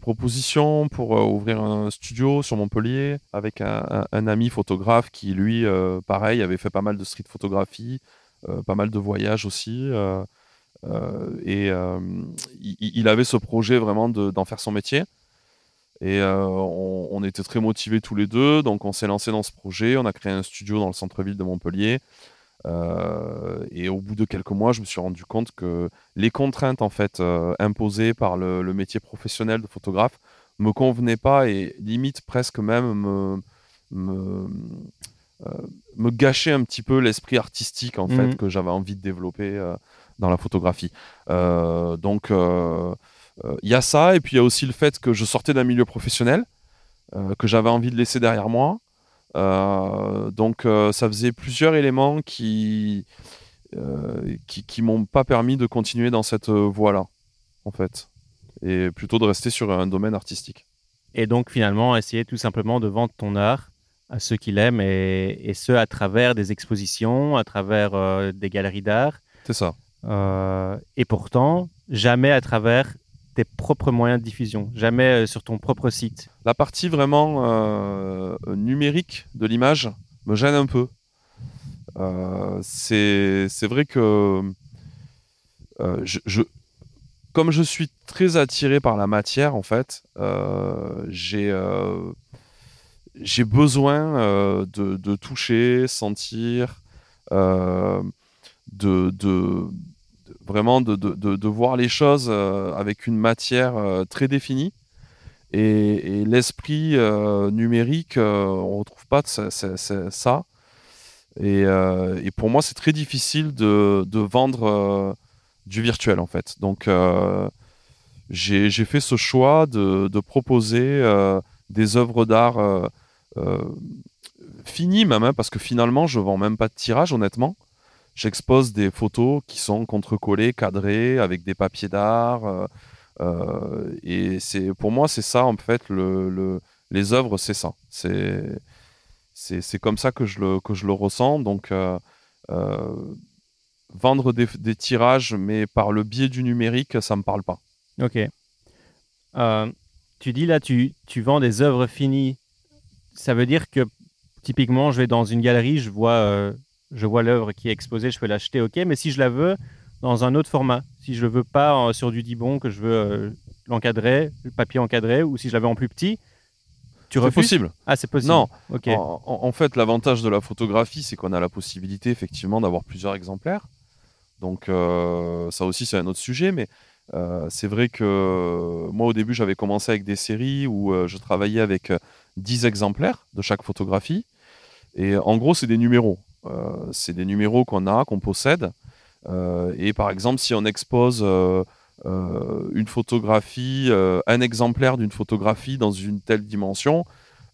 propositions pour euh, ouvrir un studio sur Montpellier avec un, ami photographe qui, lui, euh, pareil, avait fait pas mal de street photographie, euh, pas mal de voyages aussi. Euh, et euh, il, il avait ce projet vraiment de- d'en faire son métier. Et euh, on, on était très motivés tous les deux, donc on s'est lancé dans ce projet. On a créé un studio dans le centre-ville de Montpellier. Euh, et au bout de quelques mois, je me suis rendu compte que les contraintes en fait euh, imposées par le, le métier professionnel de photographe me convenaient pas et limite presque même me, me, euh, un petit peu l'esprit artistique en Mhm. fait que j'avais envie de développer dans la photographie. Euh, donc euh, euh, il y a ça et puis il y a aussi le fait que je sortais d'un milieu professionnel que j'avais envie de laisser derrière moi. Donc ça faisait plusieurs éléments qui qui, qui m'ont pas permis de continuer dans cette voie-là, en fait, et plutôt de rester sur un domaine artistique. Et donc finalement, essayer tout simplement de vendre ton art à ceux qui l'aiment et, et ce à travers des expositions, à travers euh, des galeries d'art. C'est ça. Euh, et pourtant, jamais à travers tes propres moyens de diffusion, jamais euh, sur ton propre site. La partie vraiment euh, numérique de l'image me gêne un peu. Euh, c'est vrai que comme je suis très attiré par la matière, en fait, j'ai j'ai besoin de, toucher, sentir, de, vraiment de, voir les choses euh, avec une matière euh, très définie. Et, l'esprit euh, numérique, on retrouve pas ça. Et, pour moi, c'est très difficile de, vendre du virtuel, en fait. Donc, j'ai fait ce choix de, proposer des œuvres d'art finies, même, hein, parce que finalement, je vends même pas de tirage, honnêtement. J'expose des photos qui sont contrecollées, cadrées, avec des papiers d'art. euh, euh, et c'est pour moi, c'est ça, en fait, le, le- les œuvres, c'est ça. C'est c'est comme ça que je le, que je le ressens. Donc, euh, vendre des, tirages, mais par le biais du numérique, ça me parle pas. Ok. Tu dis là, tu, tu vends des œuvres finies. Ça veut dire que typiquement, je vais dans une galerie, je vois, je vois l'œuvre qui est exposée, je peux l'acheter, ok. Mais si je la veux dans un autre format, si je le veux pas euh, sur du Dibon, que je veux euh, l'encadrer, le papier encadré, ou si je la veux en plus petit, tu C'est refuses possible. Ah, c'est possible. Non. Ok. En, fait, l'avantage de la photographie, c'est qu'on a la possibilité effectivement d'avoir plusieurs exemplaires. Donc ça aussi c'est un autre sujet, mais c'est vrai que moi au début j'avais commencé avec des séries où je travaillais avec 10 exemplaires de chaque photographie. Et en gros c'est des numéros. C'est des numéros qu'on a, qu'on possède. et par exemple si on expose une photographie, un exemplaire d'une photographie dans une telle dimension,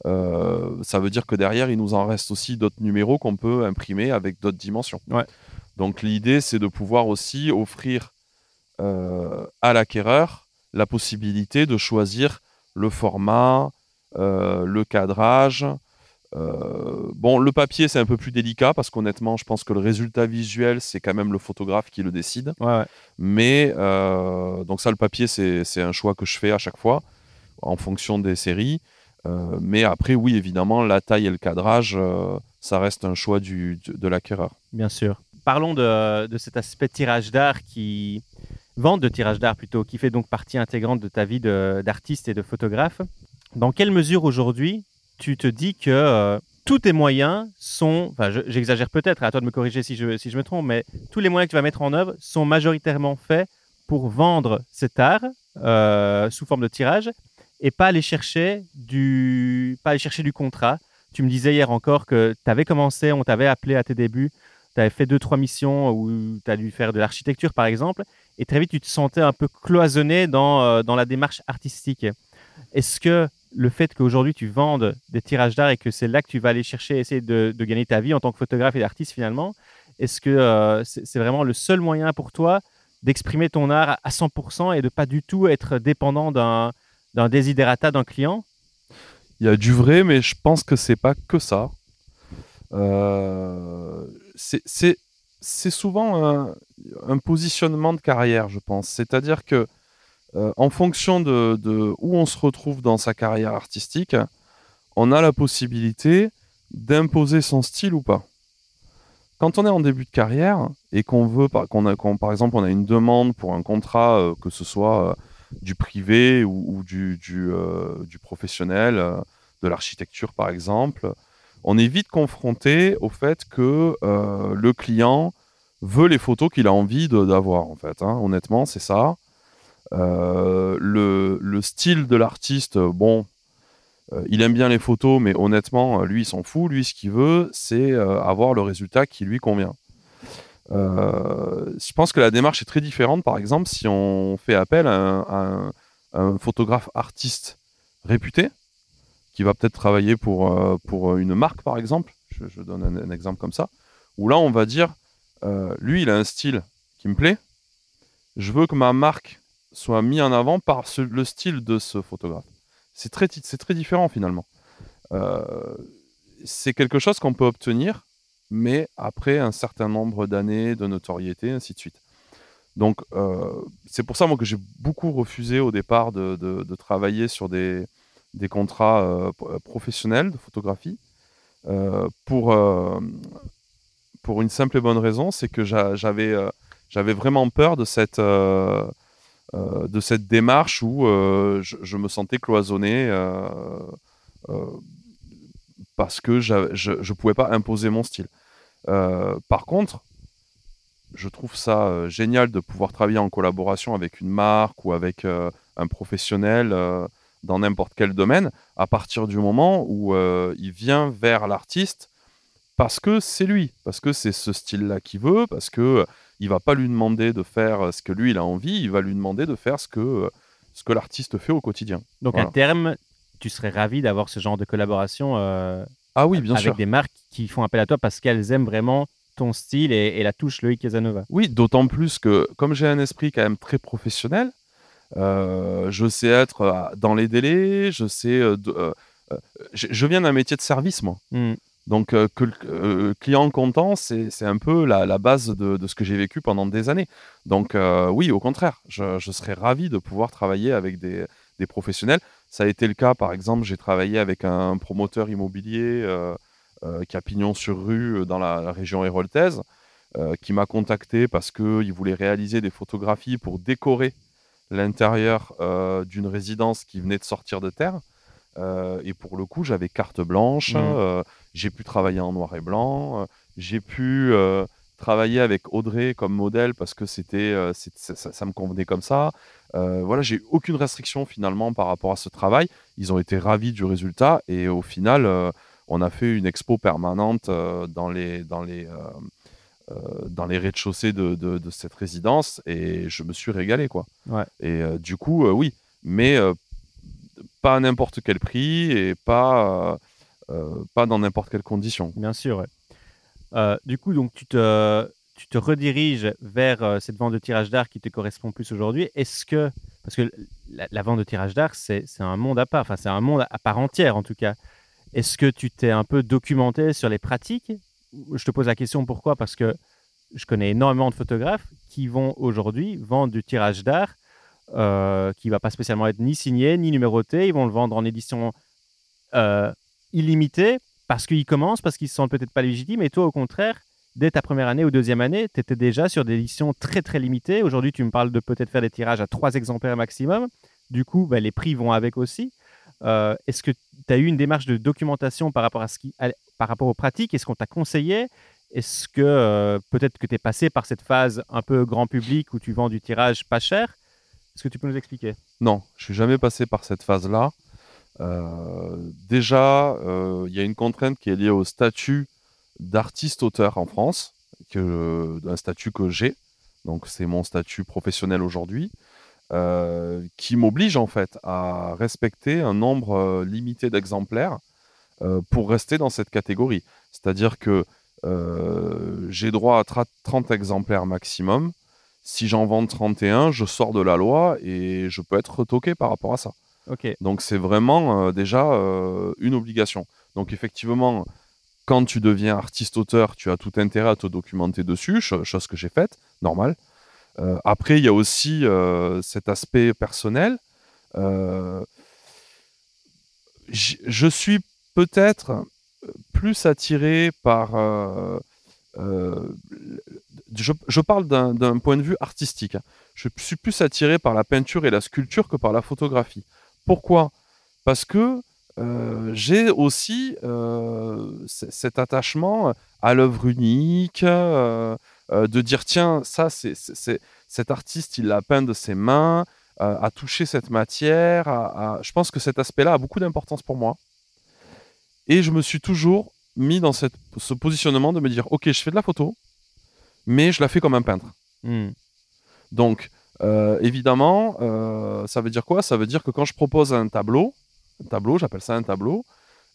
euh, ça veut dire que derrière, il nous en reste aussi d'autres numéros qu'on peut imprimer avec d'autres dimensions. Donc l'idée, c'est de pouvoir aussi offrir euh, à l'acquéreur la possibilité de choisir le format, euh, le cadrage. Bon, le papier, c'est un peu plus délicat parce qu'honnêtement, je pense que le résultat visuel, c'est quand même le photographe qui le décide. Mais donc ça, le papier, c'est un choix que je fais à chaque fois en fonction des séries. Euh, mais après, oui, évidemment, la taille et le cadrage, euh, ça reste un choix du, de l'acquéreur. Bien sûr. Parlons de, de cet aspect tirage d'art qui vente de tirage d'art plutôt, qui fait donc partie intégrante de ta vie d'artiste et de photographe. Dans quelle mesure aujourd'hui tu te dis que euh, tous tes moyens sont, enfin j'exagère peut-être, à toi de me corriger si je, si je me trompe, mais tous les moyens que tu vas mettre en œuvre sont majoritairement faits pour vendre cet art sous forme de tirage et pas aller chercher du, pas chercher du contrat. Tu me disais hier encore que tu avais commencé, on t'avait appelé à tes débuts, tu avais fait deux, trois missions où tu as dû faire de l'architecture par exemple, et très vite tu te sentais un peu cloisonné dans, euh, dans la démarche artistique. Est-ce que le fait qu'aujourd'hui tu vendes des tirages d'art et que c'est là que tu vas aller chercher, essayer de, gagner ta vie en tant que photographe et artiste finalement, est-ce que euh, c'est vraiment le seul moyen pour toi d'exprimer ton art à 100% et de pas du tout être dépendant d'un d'un d'un client? Il y a du vrai, mais je pense que c'est pas que ça. Euh, c'est souvent un, positionnement de carrière, je pense. C'est-à-dire que euh, en fonction de, où on se retrouve dans sa carrière artistique, on a la possibilité d'imposer son style ou pas. Quand on est en début de carrière et qu'on veut, qu'on a, par exemple, on a une demande pour un contrat, euh, que ce soit du privé ou, du, euh, professionnel, euh, de l'architecture par exemple, on est vite confronté au fait que euh, le client veut les photos qu'il a envie d'avoir en fait. Hein. Honnêtement, c'est ça. Le, le, style de l'artiste, bon, il aime bien les photos, mais honnêtement, lui, il s'en fout. Lui, ce qu'il veut, c'est avoir le résultat qui lui convient. Euh, je pense que la démarche est très différente, par exemple, si on fait appel à un, photographe artiste réputé, qui va peut-être travailler pour, euh, pour une marque, par exemple. Je, donne un, exemple comme ça. Où là, on va dire, euh, lui, il a un style qui me plaît. Je veux que ma marque soit mise en avant par le style de ce photographe. C'est très, très différent finalement. c'est quelque chose qu'on peut obtenir mais après un certain nombre d'années de notoriété, ainsi de suite. Donc, euh, c'est pour ça moi, que j'ai beaucoup refusé au départ de, de, travailler sur des, des contrats euh, euh, professionnels de photographie euh, pour, pour une simple et bonne raison, c'est que j'avais vraiment peur de cette, de cette démarche où je, je, me sentais cloisonné parce que je ne pouvais pas imposer mon style. Euh, par contre, je trouve ça euh, génial de pouvoir travailler en collaboration avec une marque ou avec euh, un professionnel dans n'importe quel domaine, à partir du moment où il vient vers l'artiste parce que c'est lui, parce que c'est ce style-là qu'il veut, parce que il va pas lui demander de faire ce que lui il a envie, il va lui demander de faire ce que ce que l'artiste fait au quotidien. Donc à terme, tu serais ravi d'avoir ce genre de collaboration ah oui, bien avec des marques qui font appel à toi parce qu'elles aiment vraiment ton style et, la touche Loïc Casanova. Oui, d'autant plus que comme j'ai un esprit quand même très professionnel, euh, je sais être euh, dans les délais, je sais. Euh, je, viens d'un métier de service, moi. Hmm. Donc, que le client content, c'est un peu la, base de, ce que j'ai vécu pendant des années. Donc, oui, au contraire, je, serais ravi de pouvoir travailler avec des, professionnels. Ça a été le cas, par exemple, j'ai travaillé avec un promoteur immobilier euh, euh, qui a pignon sur rue euh, dans la, région héroltaise, qui m'a contacté parce qu'il voulait réaliser des photographies pour décorer l'intérieur d'une résidence qui venait de sortir de terre. Et pour le coup, j'avais carte blanche, mmh. j'ai pu travailler en noir et blanc, j'ai pu travailler avec Audrey comme modèle parce que c'était, euh, ça, me convenait comme ça. Euh, voilà, j'ai eu aucune restriction finalement par rapport à ce travail. Ils ont été ravis du résultat et au final, euh, on a fait une expo permanente euh, dans les, dans les, euh, euh, dans les rez-de-chaussée de, de- de cette résidence et je me suis régalé quoi. Ouais. Et euh, du coup, euh, oui, mais euh, pas à n'importe quel prix et pas, euh, euh, pas dans n'importe quelle condition. Bien sûr. Euh, du coup, donc, tu te, tu te rediriges vers cette vente de tirage d'art qui te correspond plus aujourd'hui. Est-ce que, parce que la, vente de tirage d'art, c'est un monde à part, enfin, c'est un monde à part entière en tout cas. Est-ce que tu t'es un peu documenté sur les pratiques? Je te pose la question pourquoi? Parce que je connais énormément de photographes qui vont aujourd'hui vendre du tirage d'art euh, qui va pas spécialement être ni signé ni numéroté. Ils vont le vendre en édition euh, illimitée parce qu'ils commencent, parce qu'ils se sentent peut-être pas légitimes. Et toi, au contraire, dès ta première année ou deuxième année, tu étais déjà sur des éditions très très limitées. Aujourd'hui, tu me parles de peut-être faire des tirages à trois exemplaires maximum. Du coup, ben, les prix vont avec aussi. Euh, Est-ce que tu as eu une démarche de documentation par rapport, à ce qui, par rapport aux pratiques? Est-ce qu'on t'a conseillé? Est-ce que euh, peut-être que tu es passé par cette phase un peu grand public où tu vends du tirage pas cher? Est-ce que tu peux nous expliquer? Non, je suis jamais passé par cette phase-là. Euh, déjà, euh, il y a une contrainte qui est liée au statut d'artiste-auteur en France, que, un statut que j'ai. Donc, c'est mon statut professionnel aujourd'hui, euh, qui m'oblige en fait à respecter un nombre limité d'exemplaires pour rester dans cette catégorie. C'est-à-dire que j'ai droit à tra- 30 exemplaires maximum. Si j'en vends 31, je sors de la loi et je peux être retoqué par rapport à ça. Ok, Donc c'est vraiment euh, déjà euh, une obligation. Donc effectivement, quand tu deviens artiste-auteur, tu as tout intérêt à te documenter dessus, cho- chose que j'ai faite, normal. Euh, après, il y a aussi cet aspect personnel. Je suis peut-être plus attiré par... je, parle d'un point de vue artistique. Je suis plus attiré par la peinture et la sculpture que par la photographie. Pourquoi? Parce que euh, j'ai aussi euh, cet attachement à l'œuvre unique, euh, de dire tiens, ça, c'est cet artiste, il l'a peint de ses mains, a touché cette matière. Je pense que cet aspect-là a beaucoup d'importance pour moi. Et je me suis toujours mis dans ce positionnement de me dire ok, je fais de la photo, mais je la fais comme un peintre. Hmm. Donc, euh, évidemment, euh, ça veut dire quoi? Ça veut dire que quand je propose un tableau, un tableau, j'appelle ça un tableau,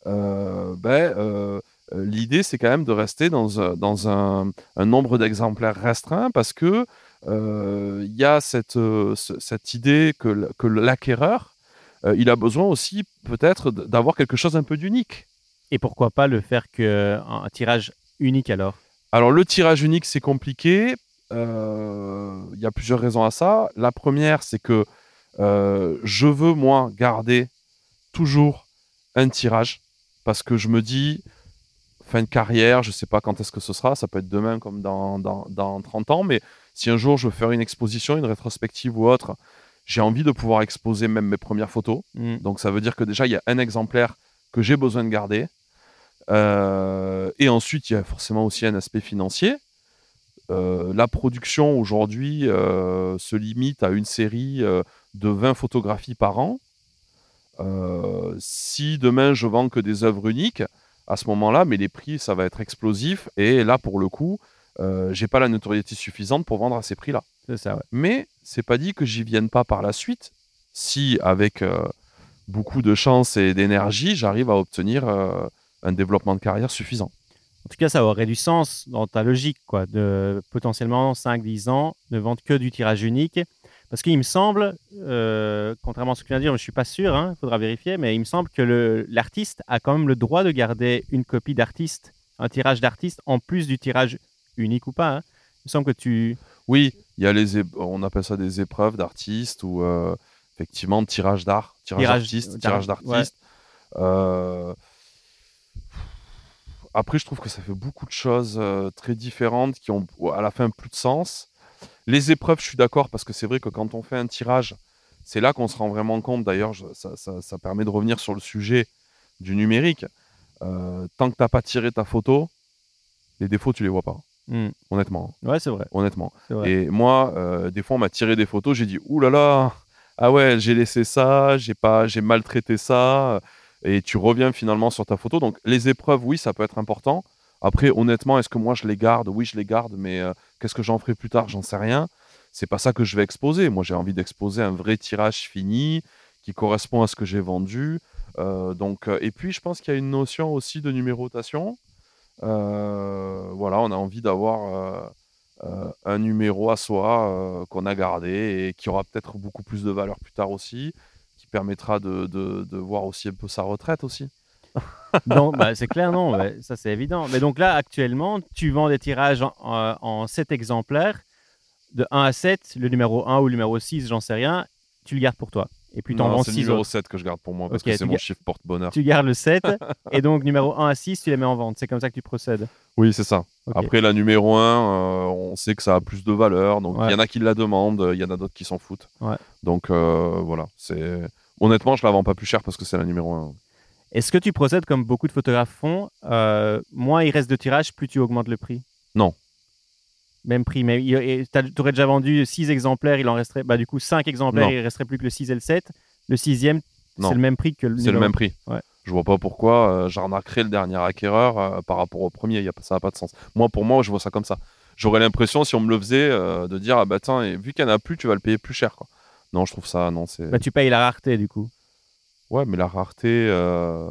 euh, ben, l'idée, c'est quand même de rester dans, un- dans un, un nombre d'exemplaires restreint parce que il y a cette, ce- cette idée que, que l'acquéreur, il a besoin aussi peut-être d'avoir quelque chose un peu d'unique. Et pourquoi pas le faire qu'un un tirage unique alors? Alors le tirage unique, c'est compliqué. Euh, Il y a plusieurs raisons à ça. La première, c'est que euh, je veux, moi, garder toujours un tirage parce que je me dis, fin de carrière, je ne sais pas quand est-ce que ce sera, ça peut être demain comme dans, dans, dans 30 ans, mais si un jour je veux faire une exposition, une rétrospective ou autre, j'ai envie de pouvoir exposer même mes premières photos. Hmm. Donc ça veut dire que déjà, il y a un exemplaire que j'ai besoin de garder. Euh, et ensuite, il y a forcément aussi un aspect financier. Euh, la production aujourd'hui euh, se limite à une série de 20 photographies par an. Si demain je vends que des œuvres uniques, à ce moment-là, mais les prix, ça va être explosif. Et là, pour le coup, j'ai pas la notoriété suffisante pour vendre à ces prix-là. Ça, ouais. Mais c'est pas dit que j'y vienne pas par la suite. Si avec beaucoup de chance et d'énergie, j'arrive à obtenir un développement de carrière suffisant. En tout cas, ça aurait du sens dans ta logique, quoi, de potentiellement 5-10 ans ne vendre que du tirage unique. Parce qu'il me semble, euh, contrairement à ce que tu viens de dire, je ne suis pas sûr, il faudra vérifier, mais il me semble que l'artiste a quand même le droit de garder une copie d'artiste, un tirage d'artiste, en plus du tirage unique ou pas. hein. Il me semble que tu... Oui, il y a les, on appelle ça des épreuves d'artistes ou euh, effectivement tirage d'art, tirage d'artiste, d'art- tirage d'artiste. Euh, Après, je trouve que ça fait beaucoup de choses euh, très différentes qui ont à la fin plus de sens. Les épreuves, je suis d'accord parce que c'est vrai que quand on fait un tirage, c'est là qu'on se rend vraiment compte. D'ailleurs, ça, ça- ça permet de revenir sur le sujet du numérique. Euh, tant que tu n'as pas tiré ta photo, les défauts, tu les vois pas. Hmm. Honnêtement. Ouais, c'est vrai. Honnêtement. vrai. Et moi, euh, des fois, on m'a tiré des photos, j'ai dit, ouh là là, ah ouais, j'ai laissé ça, j'ai pas, j'ai maltraité ça, et tu reviens finalement sur ta photo. Donc, les épreuves, oui, ça peut être important. Après, honnêtement, est-ce que moi je les garde? Oui, je les garde, mais euh, qu'est-ce que j'en ferai plus tard? J'en sais rien. C'est pas ça que je vais exposer. Moi, j'ai envie d'exposer un vrai tirage fini qui correspond à ce que j'ai vendu. Euh, donc, euh, et puis, je pense qu'il y a une notion aussi de numérotation. Voilà, on a envie d'avoir un numéro à soi qu'on a gardé et qui aura peut-être beaucoup plus de valeur plus tard aussi, permettra de, de- de voir aussi un peu sa retraite aussi. Donc, bah, c'est clair, non, ouais, ça c'est évident. Mais donc là, actuellement, tu vends des tirages en, en, en 7 exemplaires, de 1 à 7, le numéro 1 ou le numéro 6, j'en sais rien, tu le gardes pour toi. Et puis tu en Non, vends c'est le 6 numéro autres. 7 que je garde pour moi parce que c'est mon chiffre porte-bonheur. Tu gardes le 7, et donc numéro 1 à 6, tu les mets en vente. C'est comme ça que tu procèdes. Oui, c'est ça. Après, la numéro 1, on sait que ça a plus de valeur. Donc, il Ouais. y en a qui la demandent, il y en a d'autres qui s'en foutent. Ouais. Donc, euh, voilà. C'est Honnêtement, je la vends pas plus cher parce que c'est la numéro 1. Est-ce que tu procèdes comme beaucoup de photographes font euh, Moins il reste de tirages, plus tu augmentes le prix? Non. Même prix. Mais tu aurais déjà vendu 6 exemplaires, il en resterait. Bah, du coup, 5 exemplaires, Non. il resterait plus que le 6 et le 7. Le sixième, Non. c'est le même prix que le C'est le même prix. Ouais. Je vois pas pourquoi euh, j'arnaquerais le dernier acquéreur euh, par rapport au premier. Y a, ça n'a pas de sens. Moi, pour moi, je vois ça comme ça. J'aurais l'impression, si on me le faisait, euh, de dire Ah bah tiens, et vu qu'il n'y en a plus, tu vas le payer plus cher. Quoi. Non, je trouve ça. Non, c'est. Bah, tu payes la rareté, du coup. Ouais, mais la rareté, euh,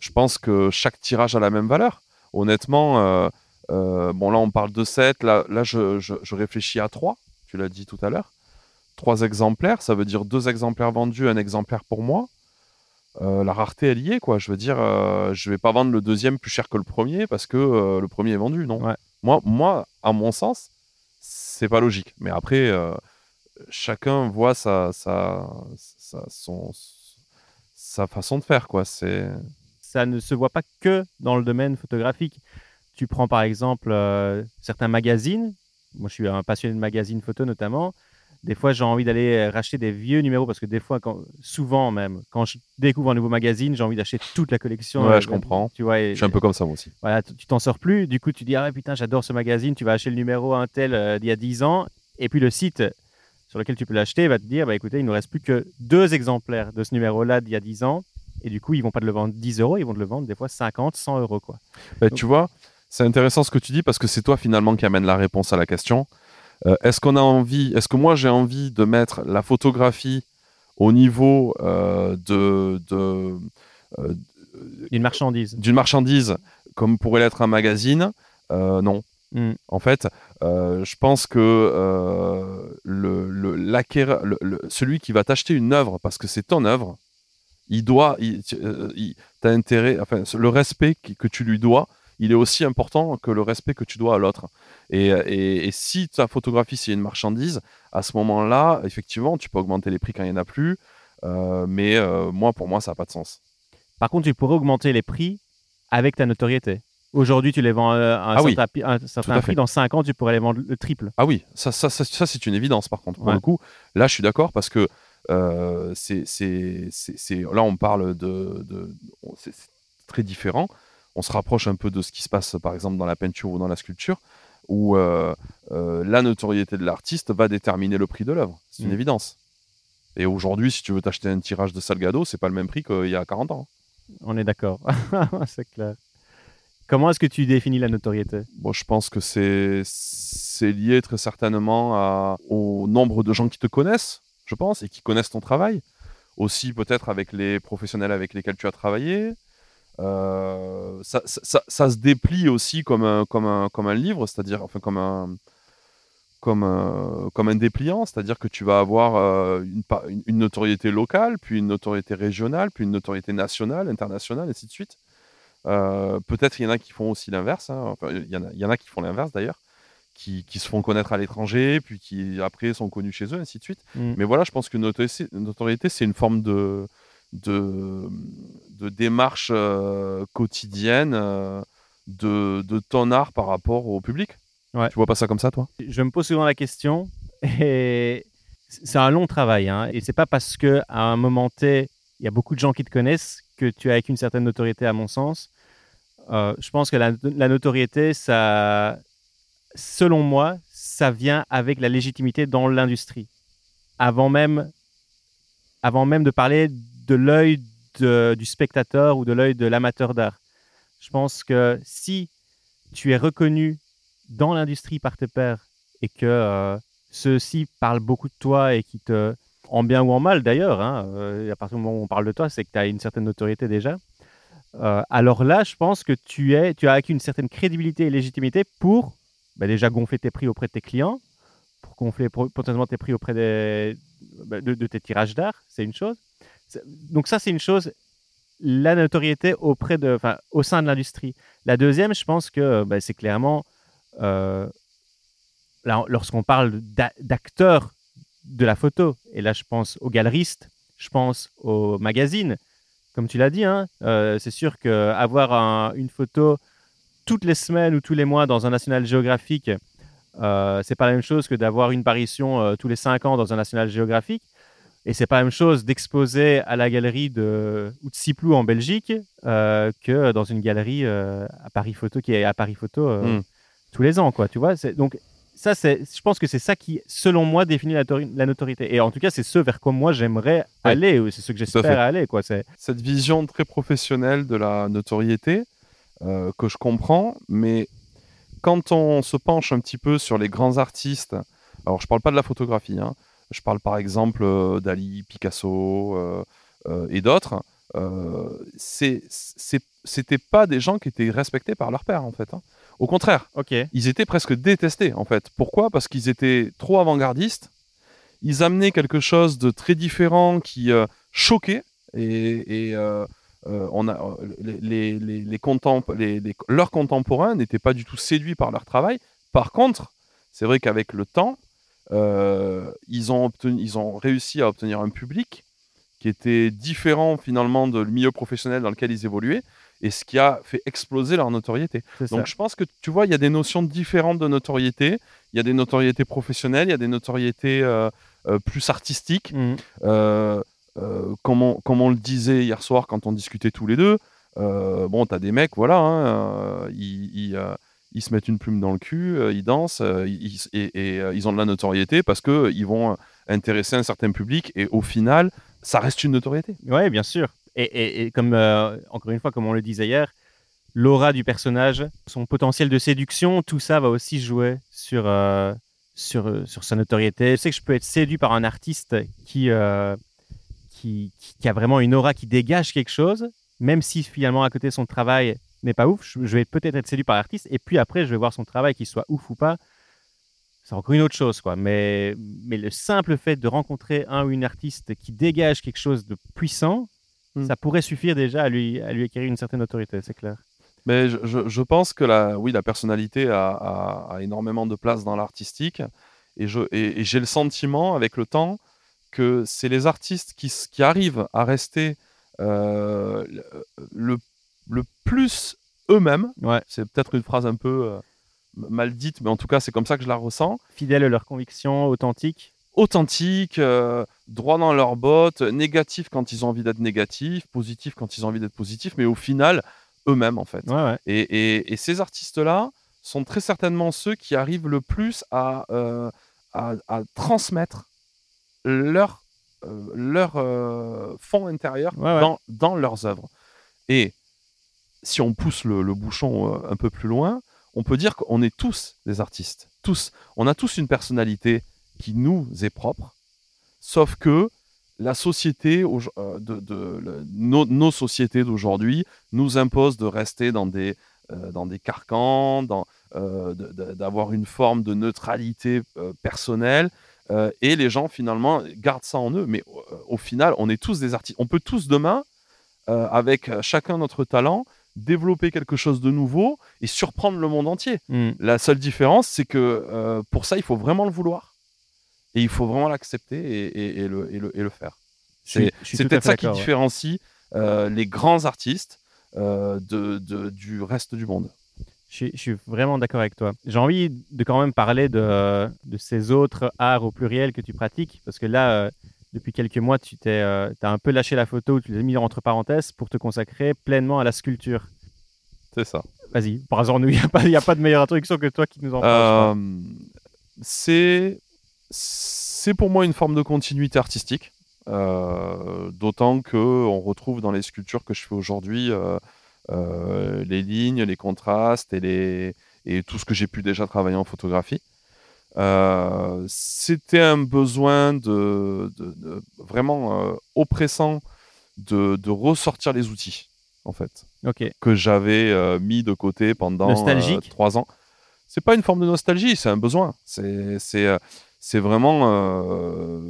je pense que chaque tirage a la même valeur. Honnêtement, euh, euh, bon, là, on parle de 7. Là, là je, je- je réfléchis à 3. Tu l'as dit tout à l'heure. 3 exemplaires, ça veut dire 2 exemplaires vendus, un exemplaire pour moi. La rareté, est, quoi. Je veux dire, je vais pas vendre le deuxième plus cher que le premier parce que le premier est vendu, non. Ouais. Moi, moi, à mon sens, c'est pas logique. Mais après, chacun voit sa, sa, sa, son, sa façon de faire, quoi. C'est Ça ne se voit pas que dans le domaine photographique. Tu prends par exemple euh, certains magazines. Moi, je suis un passionné de magazines photo notamment. Des fois, j'ai envie d'aller racheter des vieux numéros parce que des fois, quand, souvent même, quand je découvre un nouveau magazine, j'ai envie d'acheter toute la collection. Ouais, Euh, je comprends. Tu vois, et- je suis un peu comme ça, moi aussi. voilà, tu t'en sors plus. Du coup, tu dis, ah putain, j'adore ce magazine. Tu vas acheter le numéro un tel euh, d'il y a 10 ans. Et puis le site sur lequel tu peux l'acheter va te dire, bah écoutez, il nous reste plus que deux exemplaires de ce numéro-là d'il y a 10 ans. Et du coup, ils vont pas te le vendre 10 euros, ils vont te le vendre des fois 50, 100 euros. Quoi. Bah, tu vois, c'est intéressant ce que tu dis parce que c'est toi finalement qui amène la réponse à la question. Euh, est-ce qu'on a envie, est-ce que moi j'ai envie de mettre la photographie au niveau euh, de, de, euh, Une marchandise. d'une marchandise comme pourrait l'être un magazine? Euh, Non. Mm. En fait, euh, je pense que euh, le, le- l'acquéreur- le- le- celui qui va t'acheter une œuvre parce que c'est ton œuvre, il doit, il, euh, il- intérêt, enfin, le respect qui- que tu lui dois, il est aussi important que le respect que tu dois à l'autre. Et, et- et si ta photographie c'est une marchandise, à ce moment-là, effectivement, tu peux augmenter les prix quand il n'y en a plus. euh, mais moi, pour moi, ça n'a pas de sens. Par contre, tu pourrais augmenter les prix avec ta notoriété. Aujourd'hui, tu les vends euh, à un Ah certain, un prix. fait. Dans 5 ans, tu pourrais les vendre le triple. Ah oui, ça, ça, ça, ça, c'est une évidence par contre. Pour Ouais. le coup, là je suis d'accord parce que euh, c'est, là on parle de. de c'est, très différent. On se rapproche un peu de ce qui se passe par exemple dans la peinture ou dans la sculpture où euh, euh, la notoriété de l'artiste va déterminer le prix de l'œuvre. C'est une Mm. évidence. Et aujourd'hui, si tu veux t'acheter un tirage de Salgado, c'est pas le même prix qu'il y a 40 ans. On est d'accord. c'est clair. Comment est-ce que tu définis la notoriété? Je pense que c'est lié très certainement au nombre de gens qui te connaissent, je pense, et qui connaissent ton travail. Aussi peut-être avec les professionnels avec lesquels tu as travaillé. Euh, ça, se déplie aussi comme un, comme un, comme un livre, c'est-à-dire enfin comme un, comme un, comme un dépliant, c'est-à-dire que tu vas avoir euh, une, une- une notoriété locale, puis une notoriété régionale, puis une notoriété nationale, internationale, et ainsi de suite. Euh, Peut-être il y en a qui font aussi l'inverse. hein. Enfin, il y, en a- il y en a qui font l'inverse d'ailleurs, qui, qui se font connaître à l'étranger, puis qui après sont connus chez eux, ainsi de suite. Mm. Mais voilà, je pense que notoriété, notoriété, c'est une forme de, de, de démarche euh, quotidienne euh, de, de ton art par rapport au public. Ouais. Tu vois pas ça comme ça, toi? Je me pose souvent la question et c'est un long travail. Hein, et c'est pas parce que à un moment T, il y a beaucoup de gens qui te connaissent que tu as avec une certaine notoriété, à mon sens. Euh, je pense que la, notoriété, ça, selon moi, ça vient avec la légitimité dans l'industrie. Avant même, avant même de parler de l'œil du spectateur ou de l'œil de l'amateur d'art. Je pense que si tu es reconnu dans l'industrie par tes pairs et que euh, ceux-ci parlent beaucoup de toi et qui te, en bien ou en mal d'ailleurs, hein, euh, à partir du moment où on parle de toi, c'est que tu as une certaine notoriété déjà. Euh, alors là, je pense que tu, as acquis une certaine crédibilité et légitimité pour bah, déjà gonfler tes prix auprès de tes clients, pour gonfler potentiellement tes prix auprès bah, de, tes tirages d'art, c'est une chose. Donc ça, c'est une chose, la notoriété auprès de, au sein de l'industrie. La deuxième, je pense que bah, c'est clairement, euh, lorsqu'on parle d'acteurs de la photo, et là je pense aux galeristes, je pense aux magazines, comme tu l'as dit, hein, euh, c'est sûr qu'avoir un, une photo toutes les semaines ou tous les mois dans un National Geographic, euh, c'est pas la même chose que d'avoir une parution euh, tous les cinq ans dans un National Geographic. Et c'est pas la même chose d'exposer à la galerie de Outsiplou en Belgique euh, que dans une galerie à Paris Photo qui est à Paris Photo hmm. tous les ans, quoi. Tu vois. Donc ça, c'est, je pense que c'est ça qui, selon moi, définit la, notoriété. Et en tout cas, c'est ce vers quoi moi j'aimerais aller, ou c'est ce que j'espère aller, quoi. C'est cette vision très professionnelle de la notoriété euh, que je comprends, mais quand on se penche un petit peu sur les grands artistes, alors je parle pas de la photographie, hein, je parle par exemple euh, d'Ali, Picasso euh, et d'autres, c'était pas des gens qui étaient respectés par leur père en fait. Hein. Au contraire, ils étaient presque détestés en fait. Pourquoi? Parce qu'ils étaient trop avant-gardistes. Ils amenaient quelque chose de très différent qui choquait et, et euh, on a, euh, les, les, les, leurs contemporains n'étaient pas du tout séduits par leur travail. Par contre, c'est vrai qu'avec le temps, euh, ils, ont obtenu, ils ont réussi à obtenir un public qui était différent finalement de le milieu professionnel dans lequel ils évoluaient et ce qui a fait exploser leur notoriété. Donc je pense que tu vois, il y a des notions différentes de notoriété. Il y a des notoriétés professionnelles, il y a des notoriétés plus artistiques. Mmh. Euh, comme, on, le disait hier soir quand on discutait tous les deux, euh, bon, t'as des mecs, voilà, hein, euh, ils, se mettent une plume dans le cul, ils dansent, et, ils ont de la notoriété parce qu'ils vont intéresser un certain public, et au final, ça reste une notoriété. Oui, bien sûr. Et, comme, encore une fois, comme on le disait hier, l'aura du personnage, son potentiel de séduction, tout ça va aussi jouer sur, sur, sur sa notoriété. Je sais que je peux être séduit par un artiste qui, qui, a vraiment une aura qui dégage quelque chose, même si finalement à côté son travail n'est pas ouf, je, vais peut-être être séduit par l'artiste, et puis après je vais voir son travail qui soit ouf ou pas. C'est encore une autre chose, quoi. Mais, mais le simple fait de rencontrer un ou une artiste qui dégage quelque chose de puissant, hmm. ça pourrait suffire déjà à lui, à lui acquérir une certaine autorité, c'est clair. Mais je, je, pense que la, oui, la personnalité a, a, énormément de place dans l'artistique. Et j'ai et, j'ai le sentiment, avec le temps, que c'est les artistes qui, qui, arrivent à rester euh, le, le, plus eux-mêmes. Ouais. C'est peut-être une phrase un peu euh, mal dite, mais en tout cas, c'est comme ça que je la ressens. Fidèles à leurs convictions, authentiques. Authentiques, euh, droit dans leurs bottes, négatifs quand ils ont envie d'être négatifs, positifs quand ils ont envie d'être positifs, mais au final, eux-mêmes, en fait. Ouais, et, et, et, ces artistes-là sont très certainement ceux qui arrivent le plus à, à, à transmettre leur, euh, leur euh, fond intérieur Dans, dans, leurs œuvres. Et si on pousse le, bouchon euh, un peu plus loin, on peut dire qu'on est tous des artistes. Tous. On a tous une personnalité qui nous est propre, sauf que la société, de, de, nos, sociétés d'aujourd'hui nous imposent de rester dans des, dans des carcans, d'avoir une forme de neutralité personnelle euh, et les gens, finalement, gardent ça en eux. Mais euh, au final, on est tous des artistes. On peut tous demain, euh, avec chacun notre talent, développer quelque chose de nouveau et surprendre le monde entier. Hmm. La seule différence, c'est que pour ça, il faut vraiment le vouloir. Et il faut vraiment l'accepter et, le, le, faire. C'est peut-être ça qui différencie les grands artistes de, du reste du monde. Je, suis vraiment d'accord avec toi. J'ai envie de quand même parler de, ces autres arts au pluriel que tu pratiques, parce que là, euh, depuis quelques mois, tu t'es, euh, as un peu lâché la photo, tu l'as mis entre parenthèses pour te consacrer pleinement à la sculpture. C'est ça. Vas-y, par hasard, il n'y a, a pas de meilleure introduction que toi qui nous en parle. Euh, c'est c'est pour moi une forme de continuité artistique, euh, d'autant que on retrouve dans les sculptures que je fais aujourd'hui euh, euh, les lignes, les contrastes et les et tout ce que j'ai pu déjà travailler en photographie. C'était un besoin de, de- de- vraiment oppressant de, de ressortir les outils en fait que j'avais mis de côté pendant trois ans. C'est pas une forme de nostalgie, c'est un besoin. C'est c'est vraiment euh,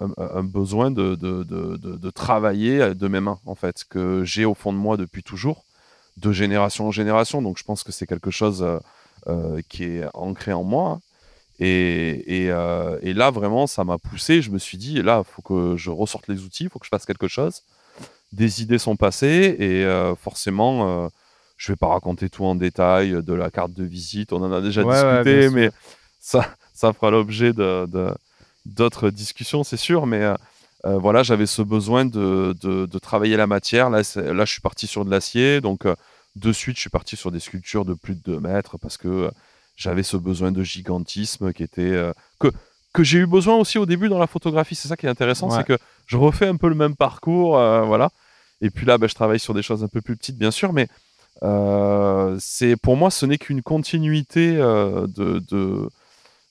un, un besoin de, de, de, travailler de mes mains en fait que j'ai au fond de moi depuis toujours, de génération en génération. Donc je pense que c'est quelque chose euh, euh, qui est ancré en moi. hein. Et, et, euh, et là, vraiment, ça m'a poussé. Je me suis dit, là, il faut que je ressorte les outils, il faut que je fasse quelque chose. Des idées sont passées et euh, forcément, euh, je vais pas raconter tout en détail de la carte de visite. On en a déjà Ouais, discuté, mais ça, ça fera l'objet de, d'autres discussions, c'est sûr. Mais euh, euh, voilà, j'avais ce besoin de, de- de travailler la matière. Là, là, je suis parti sur de l'acier. Donc, euh, de suite, je suis parti sur des sculptures de plus de 2 mètres parce que euh, j'avais ce besoin de gigantisme qui était. que, que j'ai eu besoin aussi au début dans la photographie. C'est ça qui est intéressant, Ouais. c'est que je refais un peu le même parcours. voilà. Et puis là, ben, je travaille sur des choses un peu plus petites, bien sûr, mais c'est pour moi, ce n'est qu'une continuité de, de,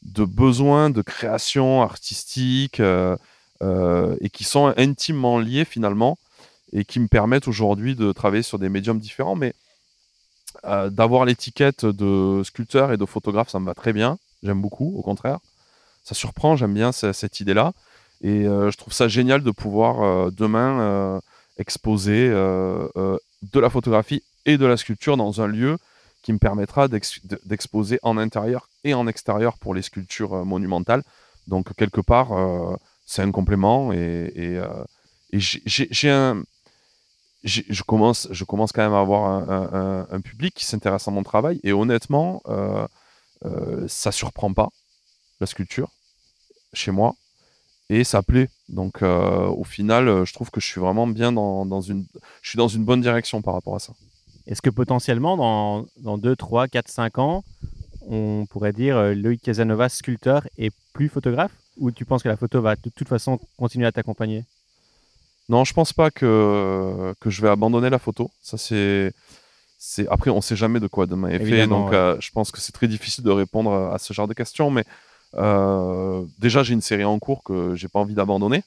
de besoins de création artistique euh, euh, et qui sont intimement liés finalement et qui me permettent aujourd'hui de travailler sur des médiums différents. Mais euh, d'avoir l'étiquette de sculpteur et de photographe, ça me va très bien. J'aime beaucoup, au contraire. Ça surprend, j'aime bien ce- cette idée-là. Et je trouve ça génial de pouvoir demain exposer de la photographie et de la sculpture dans un lieu qui me permettra d'ex- de- d'exposer en intérieur et en extérieur pour les sculptures euh, monumentales. Donc, quelque part, euh, c'est un complément et, euh, j'ai- un. Je commence, je commence quand même à avoir un, public qui s'intéresse à mon travail et honnêtement, euh, ça surprend pas la sculpture chez moi et ça plaît. Donc au final, je trouve que je suis vraiment bien dans une, je suis dans une bonne direction par rapport à ça. Est-ce que potentiellement, dans, dans 2, 3, 4, 5 ans, on pourrait dire euh, Loïc Casanova, sculpteur, et plus photographe? Ou tu penses que la photo va de toute façon continuer à t'accompagner? Non, je pense pas que, que je vais abandonner la photo. Ça, c'est. Après, on sait jamais de quoi demain est fait. Donc, ouais. euh, je pense que c'est très difficile de répondre à ce genre de questions. Mais euh, déjà, j'ai une série en cours que j'ai pas envie d'abandonner.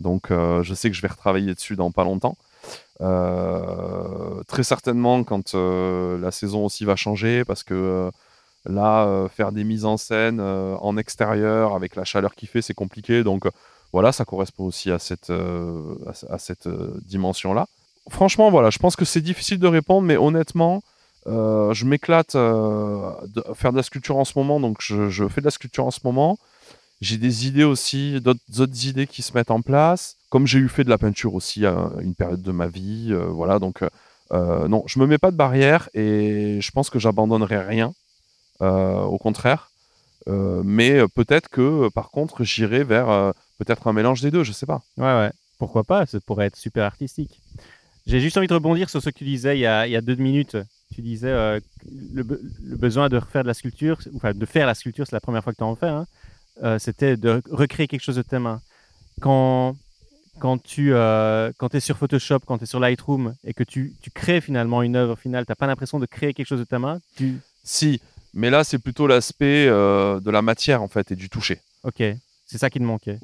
Donc, je sais que je vais retravailler dessus dans pas longtemps. Euh, très certainement, quand euh, la saison aussi va changer, parce que euh, là, faire des mises en scène en extérieur avec la chaleur qu'il fait, c'est compliqué. Donc, voilà, ça correspond aussi à cette, à, ce- à cette dimension-là. Franchement, voilà, je pense que c'est difficile de répondre, mais honnêtement, je m'éclate euh, de faire de la sculpture en ce moment, donc je, fais de la sculpture en ce moment. J'ai des idées aussi, d'autres idées qui se mettent en place. Comme j'ai eu fait de la peinture aussi à une période de ma vie, euh, voilà, donc euh, non, je me mets pas de barrière et je pense que j'abandonnerai rien, euh, au contraire. Euh, mais euh, peut-être que, euh, par contre, j'irai vers euh, peut-être un mélange des deux, je sais pas. Ouais, ouais. Pourquoi pas Ça pourrait être super artistique. J'ai juste envie de rebondir sur ce que tu disais il y a, deux minutes. Tu disais euh, le besoin de refaire de la sculpture, enfin de faire la sculpture, c'est la première fois que tu en fais. hein. Euh, C'était de recréer quelque chose de tes mains. Quand, quand tu euh, quand es sur Photoshop, quand tu es sur Lightroom et que tu, tu crées finalement une œuvre finale, tu n'as pas l'impression de créer quelque chose de ta main tu... Si, mais là, c'est plutôt l'aspect euh, de la matière, en fait, et du toucher. Ok, c'est ça qui te manquait.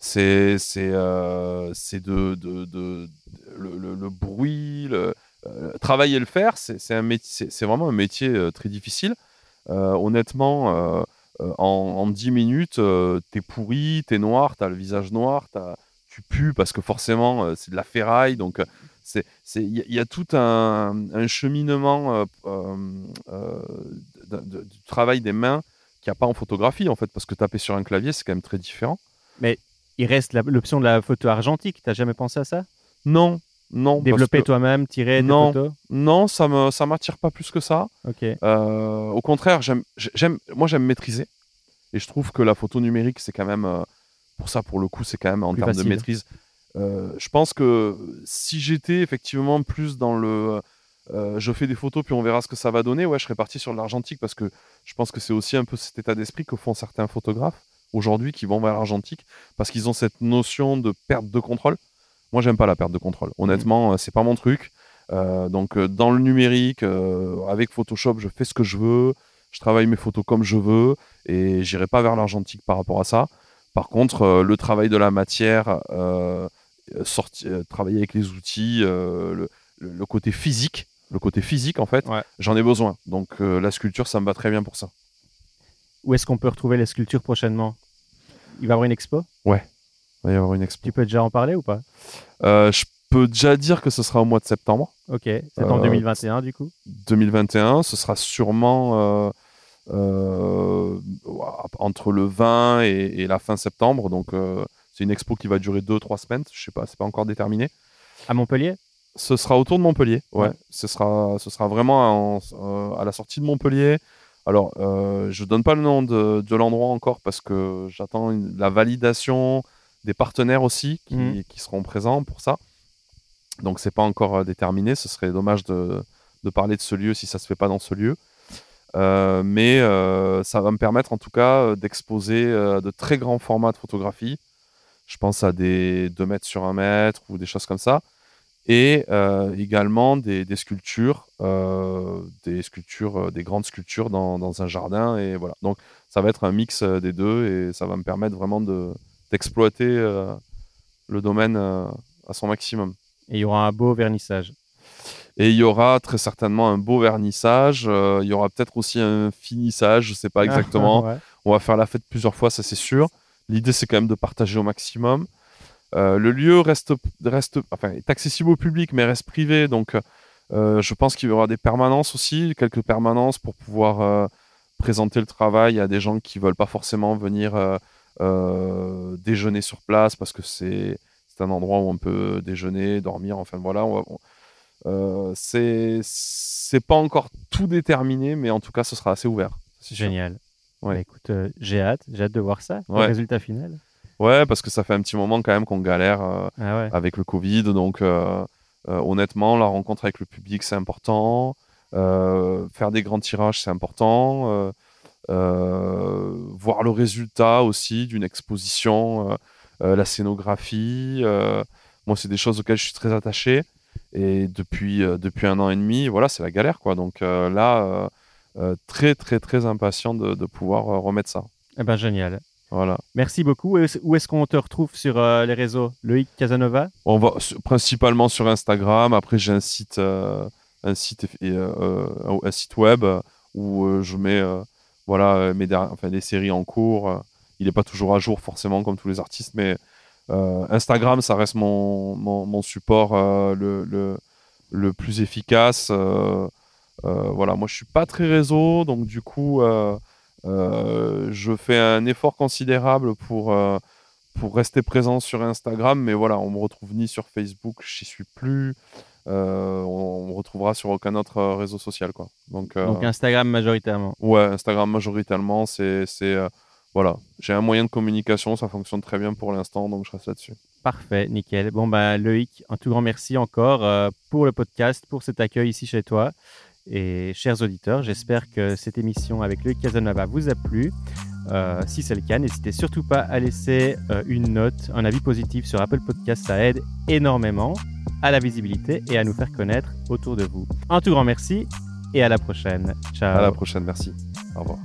C'est c'est euh, de, de, de- le, le- le bruit, le, euh, travailler et le faire, c'est c'est un métier, c'est- c'est vraiment un métier très difficile. Honnêtement, en, en 10 minutes, euh, t'es pourri, t'es noir, t'as le visage noir, t'as- tu pues parce que forcément euh, c'est de la ferraille, donc euh, c'est c'est- il y, a- il y a tout un, un cheminement euh, du travail des mains qu'il n'y a pas en photographie en fait, parce que taper sur un clavier c'est quand même très différent. Il reste l'option de la photo argentique. T'as jamais pensé à ça? Non, non. Développer que- toi-même, tirer des Non. photos? Non, ça me ça m'attire pas plus que ça. Ok. Euh, au contraire, j'aime j'aime moi j'aime maîtriser et je trouve que la photo numérique c'est quand même euh, pour ça pour le coup c'est quand même en Plus termes facile. de maîtrise. euh, je pense que si j'étais effectivement plus dans le euh, je fais des photos puis on verra ce que ça va donner. Ouais, je serais parti sur l'argentique parce que je pense que c'est aussi un peu cet état d'esprit que font certains photographes aujourd'hui qui vont vers l'argentique parce qu'ils ont cette notion de perte de contrôle. Moi, j'aime pas la perte de contrôle. Honnêtement, euh, c'est pas mon truc. Euh, donc, dans le numérique, avec Photoshop, je fais ce que je veux. Je travaille mes photos comme je veux et j'irai pas vers l'argentique par rapport à ça. Par contre, le travail de la matière, travailler avec les outils, le, le, côté physique, le côté physique en fait, j'en ai besoin. Donc euh, la sculpture, ça me va très bien pour ça. Où est-ce qu'on peut retrouver les sculptures prochainement? Il va y avoir une expo? Ouais, il va y avoir une expo. Tu peux déjà en parler ou pas? Euh, Je peux déjà dire que ce sera au mois de septembre. Ok, c'est en 2021 euh, du coup 2021, ce sera sûrement entre le 20 et, et, la fin septembre. Donc c'est une expo qui va durer 2-3 semaines, je sais pas, c'est pas encore déterminé. À Montpellier? Ce sera autour de Montpellier. Ouais. Ce, sera, ce sera vraiment euh, à la sortie de Montpellier. Alors, euh, je ne donne pas le nom de, l'endroit encore parce que j'attends la validation des partenaires aussi qui, mhm. seront présents pour ça. Donc, c'est pas encore euh, déterminé. Ce serait dommage de, parler de ce lieu si ça se fait pas dans ce lieu. Mais ça va me permettre en tout cas d'exposer de très grands formats de photographie. Je pense à des 2 mètres sur 1 mètre ou des choses comme ça et euh, également des, sculptures, euh, des sculptures, euh, des grandes sculptures dans, un jardin. Et voilà. Donc ça va être un mix des deux et ça va me permettre vraiment d'exploiter le domaine à son maximum. Et il y aura un beau vernissage. Et il y aura très certainement un beau vernissage. il y aura peut-être aussi un finissage, je ne sais pas exactement. On va faire la fête plusieurs fois, ça c'est sûr. L'idée c'est quand même de partager au maximum. Euh, le lieu reste, reste, enfin, est accessible au public, mais reste privé. Donc, euh, je pense qu'il y aura des permanences aussi, quelques permanences pour pouvoir euh, présenter le travail à des gens qui veulent pas forcément venir déjeuner sur place parce que c'est un endroit où on peut déjeuner, dormir. Enfin voilà, on c'est pas encore tout déterminé, mais en tout cas, ce sera assez ouvert. Génial. Ouais. Bah, écoute, j'ai hâte, j'ai hâte de voir ça, le résultat final. Ouais, parce que ça fait un petit moment quand même qu'on galère euh, ah avec le Covid. Donc, euh, euh, honnêtement, la rencontre avec le public, c'est important. faire des grands tirages, c'est important. voir le résultat aussi d'une exposition, la scénographie. moi, c'est des choses auxquelles je suis très attaché. Et depuis, depuis un an et demi, voilà, c'est la galère. quoi. Donc là, très, très, très impatient de, de pouvoir remettre ça. Eh ben, génial. Voilà. Merci beaucoup. Où est-ce qu'on te retrouve sur euh, les réseaux? Loïc Casanova? On va principalement sur Instagram. Après, j'ai un site, euh, un site, euh, un site web où je mets voilà mes enfin, les séries en cours. il n'est pas toujours à jour forcément comme tous les artistes, mais Instagram, ça reste mon, mon, support le, le, le, plus efficace. voilà, moi je suis pas très réseau, donc du coup euh, je fais un effort considérable pour, euh, pour rester présent sur Instagram, mais voilà, on me retrouve ni sur Facebook, j'y suis plus. Euh, on, me retrouvera sur aucun autre réseau social. Quoi. Donc, Donc Instagram majoritairement Ouais, Instagram majoritairement, c'est. Voilà, j'ai un moyen de communication, ça fonctionne très bien pour l'instant, donc je reste là-dessus. Parfait, nickel. Bon, bah, Loïc, un tout grand merci encore pour le podcast, pour cet accueil ici chez toi. Et chers auditeurs, j'espère que cette émission avec Loïc Casanova vous a plu. Euh, si c'est le cas, n'hésitez surtout pas à laisser euh, une note, un avis positif sur Apple Podcast. Ça aide énormément à la visibilité et à nous faire connaître autour de vous. Un tout grand merci et à la prochaine. Ciao. À la prochaine, merci. Au revoir.